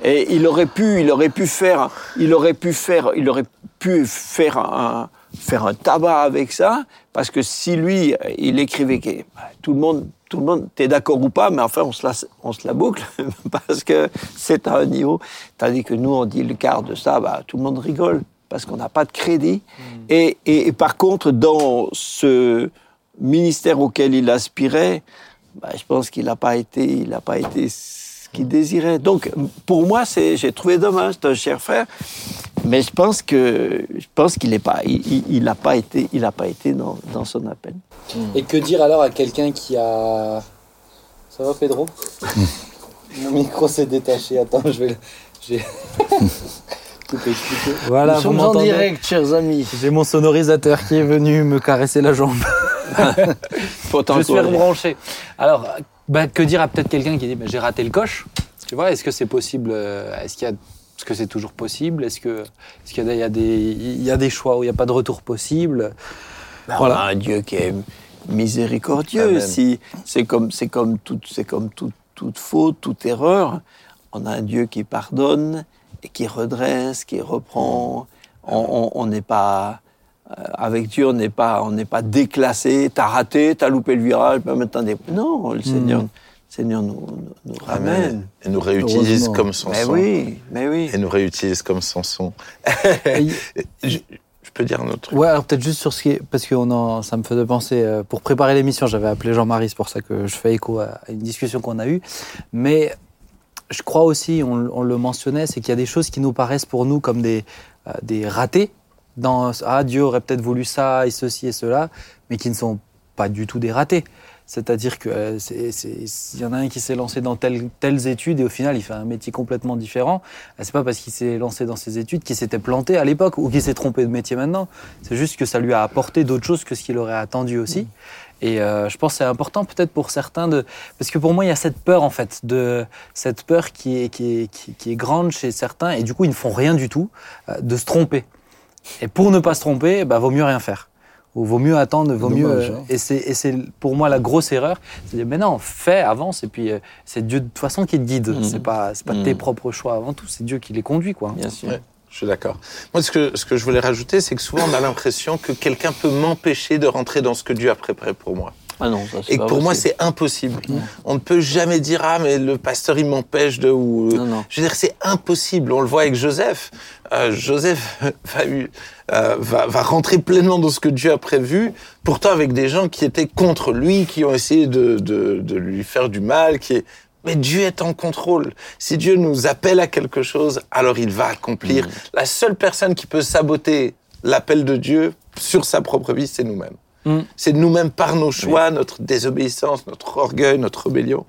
S3: Et il aurait pu, il aurait pu faire, il aurait pu faire, il aurait pu faire un, faire un tabac avec ça, parce que si lui, euh, il écrivait que bah, tout le monde, tout le monde, t'es d'accord ou pas, mais enfin on se la, on se la boucle parce que c'est à un niveau. Tandis que nous, on dit le quart de ça, bah, tout le monde rigole parce qu'on n'a pas de crédit. Et, et- et par contre, dans ce ministère auquel il aspirait, bah, je pense qu'il n'a pas été, il n'a pas été ce qu'il désirait. Donc, pour moi, c'est, j'ai trouvé dommage, c'est un cher frère, mais je pense que, je pense qu'il n'est pas, il, n'a pas été, il n'a pas été dans, dans son appel.
S1: Et que dire alors à quelqu'un qui a. Ça va, Pedro? Mon micro s'est détaché. Attends, je vais. le- J'ai. Voilà,
S4: Nous
S1: vous
S4: sommes en direct, chers amis.
S1: J'ai mon sonorisateur qui est venu me caresser la jambe. Je suis rebranché. Alors, bah, que dire à peut-être quelqu'un qui dit bah, j'ai raté le coche Tu vois, est-ce que c'est possible euh, Est-ce qu'il y a est-ce que c'est toujours possible? Est-ce que qu'il y a, des- y y a choix où il n'y a pas de retour possible?
S3: Ben,
S1: Voilà.
S3: On a un Dieu qui est miséricordieux. Si c'est comme c'est comme toute c'est comme toute toute faute, toute erreur, on a un Dieu qui pardonne et qui redresse, qui reprend. On- On on n'est pas euh, avec Dieu, on n'est pas on n'est pas déclassé. T'as raté, t'as loupé le virage, ben maintenant des- non, le Seigneur, le Seigneur nous, nous, nous ramène.
S2: Et nous réutilise comme son
S3: Mais
S2: son.
S3: oui, mais oui.
S2: Et nous réutilise comme son son. Je, je peux dire un autre truc.
S1: Ouais, alors peut-être juste sur ce qui est. Parce que on en- ça me faisait penser. euh, pour préparer l'émission, j'avais appelé Jean-Marie, c'est pour ça que je fais écho à, à une discussion qu'on a eue. Mais je crois aussi, on, on le mentionnait, c'est qu'il y a des choses qui nous paraissent pour nous comme des, euh, des ratés. Dans, ah, Dieu aurait peut-être voulu ça et ceci et cela, mais qui ne sont pas du tout des ratés. C'est-à-dire que euh, y en a un qui s'est lancé dans telles, telles études et au final il fait un métier complètement différent. Euh, C'est pas parce qu'il s'est lancé dans ces études qu'il s'était planté à l'époque ou qu'il s'est trompé de métier maintenant. C'est juste que ça lui a apporté d'autres choses que ce qu'il aurait attendu aussi. Et euh, je pense que c'est important peut-être pour certains de... Parce que pour moi, il y a cette peur en fait, de cette peur qui est, qui est, qui, qui est grande chez certains et du coup, ils ne font rien du tout, euh, de se tromper. Et pour ne pas se tromper, bah, vaut mieux rien faire. Ou vaut mieux attendre, vaut mieux... euh,
S4: hein.
S1: Et c'est et c'est pour moi la grosse erreur. C'est de dire, mais non, fais, avance, et puis euh, c'est Dieu de toute façon qui te guide.
S3: Mhm.
S1: C'est pas, c'est pas
S3: Mhm.
S1: tes propres choix avant tout, c'est Dieu qui les conduit, quoi.
S3: Bien sûr.
S2: Ouais. Je suis d'accord. Moi, ce que, ce que je voulais rajouter, c'est que souvent, on a l'impression que quelqu'un peut m'empêcher de rentrer dans ce que Dieu a préparé pour moi.
S3: Ah non, ça,
S2: Et pour moi, c'est impossible. On ne peut jamais dire ah mais le pasteur il m'empêche de ou.
S3: Non, non.
S2: Je veux dire c'est impossible. On le voit avec Joseph. Euh, Joseph va, eu- euh, va va rentrer pleinement dans ce que Dieu a prévu. Pourtant avec des gens qui étaient contre lui, qui ont essayé de de, de lui faire du mal, qui est mais Dieu est en contrôle. Si Dieu nous appelle à quelque chose, alors il va accomplir.
S3: Mm.
S2: La seule personne qui peut saboter l'appel de Dieu sur sa propre vie, c'est nous-mêmes.
S1: Mm.
S2: C'est nous-mêmes par nos choix, notre désobéissance, notre orgueil, notre rébellion.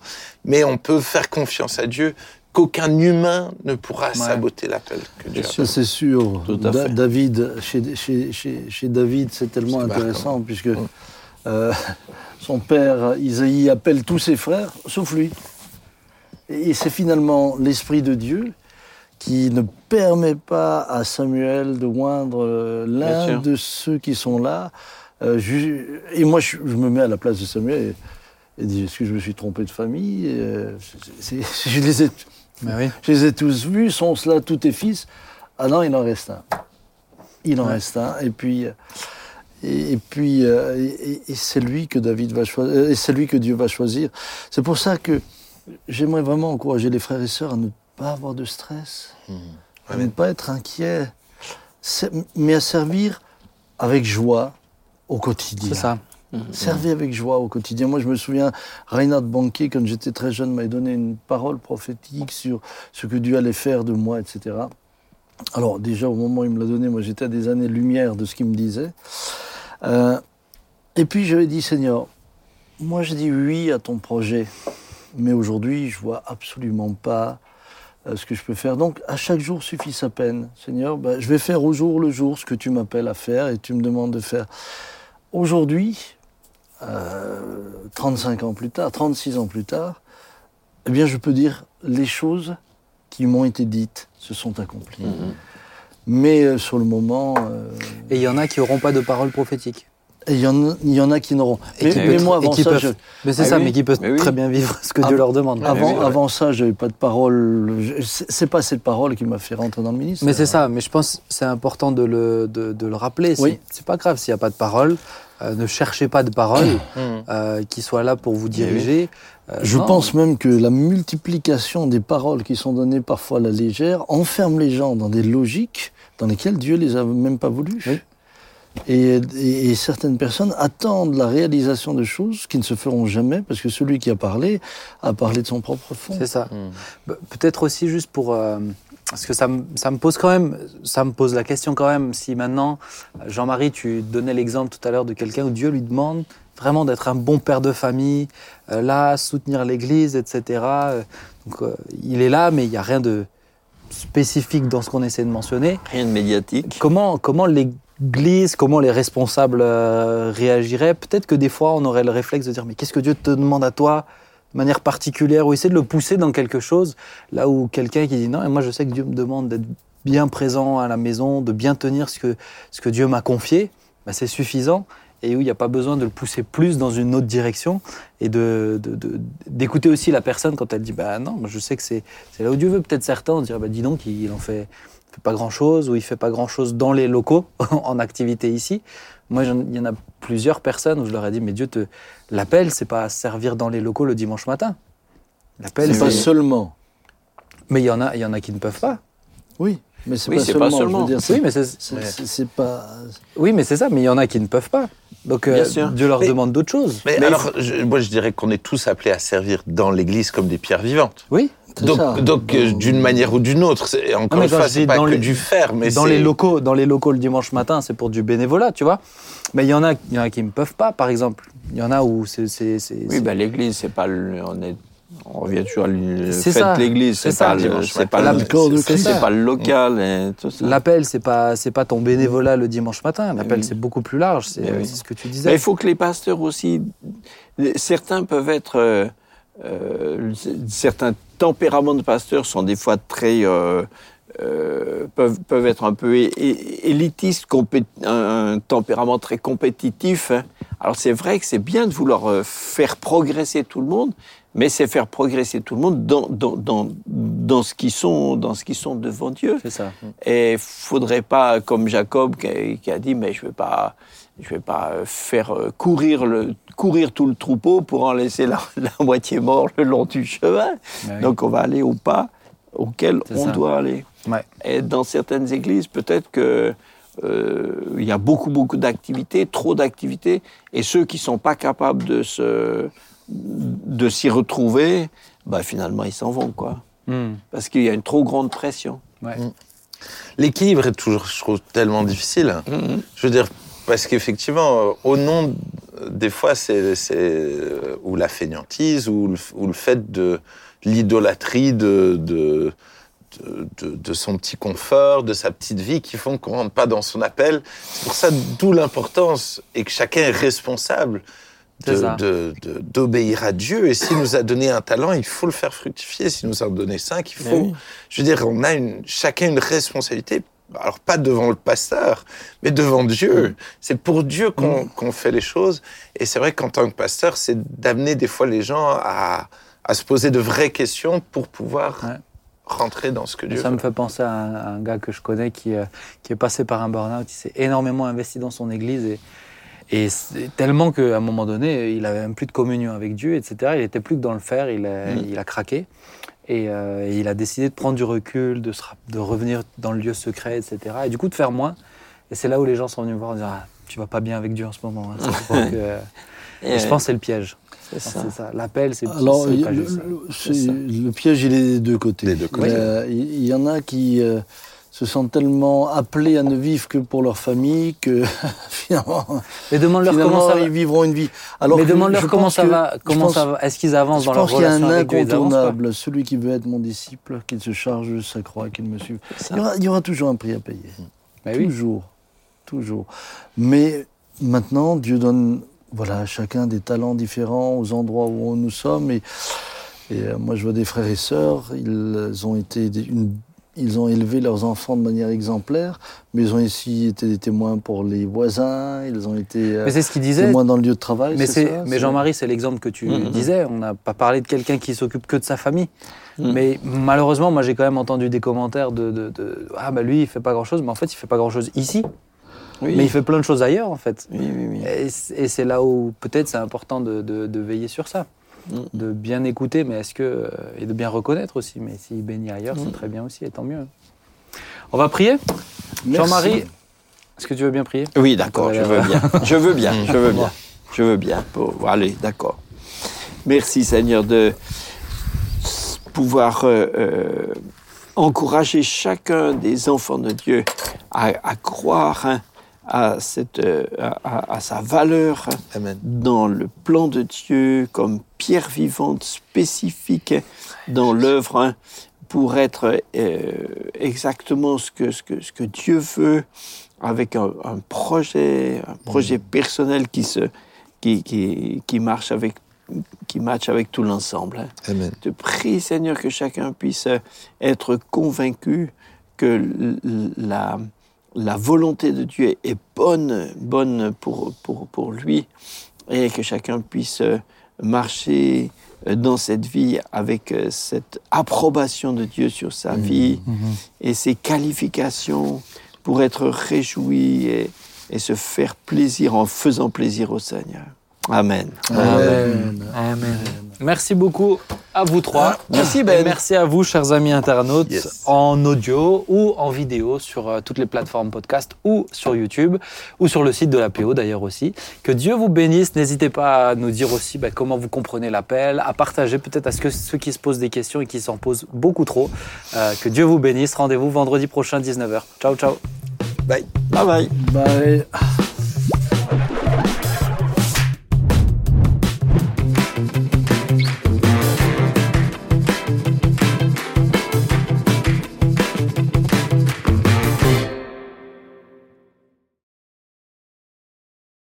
S2: Mais on peut faire confiance à Dieu qu'aucun humain ne pourra saboter l'appel que Dieu a.
S4: Ça, c'est sûr.
S3: Tout à
S4: Da-
S3: fait.
S4: David, chez, chez, chez, chez David, c'est tellement
S2: C'est marquant.
S4: intéressant, puisque euh, son père, Isaïe, appelle tous ses frères, sauf lui. Et c'est finalement l'Esprit de Dieu qui ne permet pas à Samuel de oindre euh, l'un de ceux qui sont là. Euh, et moi, je, je me mets à la place de Samuel et, et dis, est-ce que je me suis trompé de famille Euh, Je les ai
S1: Mais oui.
S4: je les ai tous vus, sont cela tous tes fils Ah non, il en reste un. Il en reste un. Et puis, et, et puis, euh, et, et- et c'est lui que David va choisir, et c'est lui que Dieu va choisir. C'est pour ça que j'aimerais vraiment encourager les frères et sœurs à ne pas avoir de stress, à ne pas être inquiets, mais à servir avec joie au quotidien.
S1: C'est ça.
S4: Servez avec joie au quotidien. Moi, je me souviens, Reinhard Banquier, quand j'étais très jeune, m'avait donné une parole prophétique sur ce que Dieu allait faire de moi, etc. Alors, déjà, au moment où il me l'a donné, moi, j'étais à des années-lumière de ce qu'il me disait. Euh, et puis, j'avais dit, Seigneur, moi, je dis oui à ton projet, mais aujourd'hui, je vois absolument pas euh, ce que je peux faire. Donc, à chaque jour suffit sa peine. Seigneur, ben, je vais faire au jour le jour ce que tu m'appelles à faire et tu me demandes de faire. Aujourd'hui, euh, 35 ans plus tard, 36 ans plus tard, eh bien, je peux dire les choses qui m'ont été dites se sont accomplies. Mais euh, sur le moment, euh,
S1: Et il y en a qui n'auront pas de parole prophétique.
S4: Il y, en a- il y en a qui n'auront.
S1: Et
S4: Mais, mais moi,
S1: et
S4: avant
S1: qui
S4: ça,
S1: peuvent-
S4: je-
S1: Mais c'est
S3: Ah
S1: ça,
S3: oui.
S1: mais qui peuvent
S3: Mais oui.
S1: très bien vivre ce que
S4: Ah,
S1: Dieu leur demande.
S4: avant,
S3: oui,
S4: avant ça, j'avais pas de parole. C'est pas cette parole qui m'a fait rentrer dans le ministère.
S1: Mais c'est ça, mais je pense que c'est important de le, de, de le rappeler.
S4: Oui.
S1: C'est- pas grave s'il n'y a pas de parole. Euh, ne cherchez pas de parole
S2: Mm.
S1: euh, qui soit là pour vous diriger. Euh,
S4: Je
S1: non.
S4: pense même que la multiplication des paroles qui sont données parfois à la légère enferme les gens dans des logiques dans lesquelles Dieu les a même pas voulu. Et, et- et certaines personnes attendent la réalisation de choses qui ne se feront jamais parce que celui qui a parlé a parlé de son propre fond.
S1: C'est ça.
S2: Mm.
S1: Bah, Peut-être aussi juste pour... euh, parce que ça me, ça me pose quand même, ça me pose la question quand même, si maintenant, Jean-Marie, tu donnais l'exemple tout à l'heure de quelqu'un où Dieu lui demande vraiment d'être un bon père de famille, euh, là, soutenir l'Église, etc. Euh, Donc euh, il est là, mais il n'y a rien de spécifique dans ce qu'on essaie de mentionner.
S3: Rien de médiatique.
S1: Comment, comment l'Église, comment les responsables euh, réagiraient Peut-être que des fois, on aurait le réflexe de dire Mais qu'est-ce que Dieu te demande à toi de manière particulière Ou essayer de le pousser dans quelque chose, là où quelqu'un qui dit Non, et moi je sais que Dieu me demande d'être bien présent à la maison, de bien tenir ce que, ce que Dieu m'a confié, bah, c'est suffisant. Et où il n'y a pas besoin de le pousser plus dans une autre direction et de, d'écouter aussi la personne quand elle dit bah non, je sais que c'est, c'est là où Dieu veut. Peut-être certains on dirait bah dis donc il en fait fait pas grand chose ou il fait pas grand chose dans les locaux en activité ici. Moi, il y en a plusieurs personnes où je leur ai dit, mais Dieu te l'appel, c'est pas à servir dans les locaux le dimanche matin. L'appel,
S4: C'est pas seulement.
S1: mais il y en a, il y en a qui ne peuvent pas.
S4: Oui, mais c'est
S3: Oui,
S4: pas, seulement. je veux
S3: seulement.
S4: dire, c'est-
S1: Oui, mais c'est,
S4: c'est- c'est- c'est pas.
S1: oui, mais c'est ça. Mais il y en a qui ne peuvent pas. Donc euh,
S3: Bien sûr.
S1: Dieu leur
S2: Mais-
S1: demande d'autres choses.
S2: Mais,
S3: Mais
S2: alors, je- moi, je dirais qu'on est tous appelés à servir dans l'Église comme des pierres vivantes.
S1: Oui.
S2: Donc,
S4: ça.
S2: donc euh, d'une manière ou d'une autre. C'est- Encore
S1: mais
S2: une fois, c'est pas
S1: dans
S2: que
S1: les-
S2: du faire, mais
S1: dans
S2: c'est-
S1: les locaux, dans les locaux le dimanche matin, c'est pour du bénévolat, tu vois. Mais il y en a, il y en a qui ne peuvent pas, par exemple. Il y en a où c'est, c'est, c'est-
S3: Oui,
S1: c'est-
S3: ben, l'Église, c'est pas le, on est, on revient toujours à de l'Église,
S1: C'est
S3: c'est
S1: ça,
S3: pas c'est pas pas le local et tout ça.
S1: L'appel, c'est pas, c'est pas ton bénévolat le dimanche matin. L'appel,
S3: oui.
S1: c'est beaucoup plus large. C'est,
S3: Mais oui.
S1: c'est ce que tu
S3: Mais
S1: disais.
S3: il faut que les pasteurs aussi, certains peuvent être, euh, certains tempéraments de pasteurs sont des fois très, euh, euh, peuvent, peuvent être un peu élitistes, un, un tempérament très compétitif. hein. Alors c'est vrai que c'est bien de vouloir faire progresser tout le monde, mais c'est faire progresser tout le monde dans, dans, dans, dans ce qu'ils sont, dans ce qu'ils sont devant Dieu.
S1: C'est ça.
S3: Et faudrait pas, comme Jacob qui a, qui a dit, mais je vais pas, je vais pas faire courir le, courir tout le troupeau pour en laisser la, la moitié mort le long du chemin.
S1: Oui.
S3: Donc on va aller au pas auquel on
S1: ça.
S3: doit aller.
S1: Ouais.
S3: Et dans certaines églises, peut-être que euh, il y a beaucoup, beaucoup d'activités, trop d'activités, et ceux qui sont pas capables de se, de s'y retrouver, bah, finalement ils s'en vont quoi,
S1: Hmm.
S3: parce qu'il y a une trop grande pression.
S1: Ouais.
S2: L'équilibre est toujours, je trouve, tellement difficile. Je veux dire, parce qu'effectivement, euh, au nom, des fois, c'est euh, ou la fainéantise, ou le, ou le fait de l'idolâtrie de, de, de, de- de son petit confort, de sa petite vie, qui font qu'on rentre pas dans son appel. C'est pour ça, d'où l'importance, et que chacun est responsable d'obéir à Dieu. Et s'il nous a donné un talent, il faut le faire fructifier. S'il nous a donné cinq, il faut.
S3: oui.
S2: Je veux dire, on a une, chacun une responsabilité. Alors pas devant le pasteur, mais devant Dieu. C'est pour Dieu qu'on qu'on fait les choses. Et c'est vrai qu'en tant que pasteur, c'est d'amener des fois les gens à, à se poser de vraies questions pour pouvoir
S1: Ouais.
S2: rentrer dans ce que Dieu
S1: Ça
S2: veut.
S1: me fait penser à un, à un gars que je connais qui, euh, qui est passé par un burn-out. Il s'est énormément investi dans son église et, et tellement qu'à un moment donné, il avait même plus de communion avec Dieu, etc. Il était plus que dans le faire, il a,
S3: Mm.
S1: il a craqué. Et, euh, et il a décidé de prendre du recul, de, se de revenir dans le lieu secret, etc. Et du coup, de faire moins. Et c'est là où les gens sont venus me voir en disant ah, Tu vas pas bien avec Dieu en ce moment. hein. Et je pense que c'est le piège.
S3: c'est ça.
S1: L'appel, c'est
S4: Alors, le, le- le piège, il est des deux côtés.
S2: Des deux côtés.
S4: Euh, Il il y en a qui euh, se sentent tellement appelés à ne vivre que pour leur famille que finalement,
S1: Mais demande-leur
S4: finalement,
S1: comment ça va.
S4: ils vivront une vie. Alors
S1: mais demande-leur
S4: je
S1: comment ça va.
S4: je
S1: Comment
S4: pense-
S1: ça va Est-ce qu'ils avancent
S4: Je
S1: dans leur
S4: pense qu'il y a
S1: relation
S4: un
S1: avancent
S4: incontournable, celui qui veut être mon disciple, qu'il se charge de sa croix, qu'il me suive. Il y, aura, il y aura toujours un prix à payer.
S1: Mais oui.
S4: Toujours. Toujours. Mais maintenant, Dieu donne voilà, à chacun des talents différents aux endroits où nous sommes. Et, et, euh, moi, je vois des frères et sœurs, ils ont, été une- ils ont élevé leurs enfants de manière exemplaire, mais ils ont aussi été des témoins pour les voisins, ils ont été euh,
S1: Mais c'est ce qu'il disait.
S4: témoins dans le lieu de travail.
S1: Mais,
S4: c'est
S1: c'est,
S4: ça,
S1: mais
S4: c'est-
S1: Jean-Marie, c'est l'exemple que tu
S3: Mhm.
S1: disais. On n'a pas parlé de quelqu'un qui s'occupe que de sa famille. Mais malheureusement, moi, j'ai quand même entendu des commentaires de, de- de, Ah, bah lui, il fait pas grand-chose. Mais en fait, il fait pas grand-chose ici.
S3: Oui.
S1: Mais il fait plein de choses ailleurs, en fait.
S3: oui, oui, oui.
S1: Et, c'est là où peut-être c'est important de, de- de veiller sur ça. De bien écouter, mais est-ce que. euh, et de bien reconnaître aussi. Mais s'il bénit ailleurs, c'est très bien aussi, et tant mieux. On va prier? Jean-Marie, est-ce que tu veux bien prier?
S3: Oui, d'accord, je veux bien. Je veux bien, je veux
S1: Bon.
S3: bien. Je veux bien. Bon, allez, d'accord. Merci Seigneur de pouvoir euh, euh, encourager chacun des enfants de Dieu à, à croire hein, à, cette, euh, à, sa valeur
S2: Amen.
S3: dans le plan de Dieu comme pierre vivante spécifique dans l'œuvre hein, pour être euh, exactement ce que, ce, que, ce que Dieu veut avec un, un projet, un projet personnel qui, se, qui, qui, qui marche avec qui match avec tout l'ensemble. hein.
S2: Amen.
S3: Je te prie, Seigneur, que chacun puisse être convaincu que la, la volonté de Dieu est bonne, bonne pour, pour, pour lui et que chacun puisse euh, marcher euh, dans cette vie avec euh, cette approbation de Dieu sur sa vie et ses qualifications pour être réjoui et, et se faire plaisir en faisant plaisir au Seigneur. Amen.
S4: Amen.
S1: Amen. Merci beaucoup à vous trois.
S3: Merci, Ben.
S1: Et merci à vous, chers amis internautes,
S2: Yes.
S1: en audio ou en vidéo sur euh, toutes les plateformes podcast ou sur YouTube ou sur le site de l'APO d'ailleurs aussi. Que Dieu vous bénisse. N'hésitez pas à nous dire aussi bah, comment vous comprenez l'appel, à partager peut-être à ce que ceux qui se posent des questions et qui s'en posent beaucoup trop. Euh, que Dieu vous bénisse. Rendez-vous vendredi prochain 19h. Ciao, ciao.
S2: Bye.
S3: Bye bye.
S4: Bye.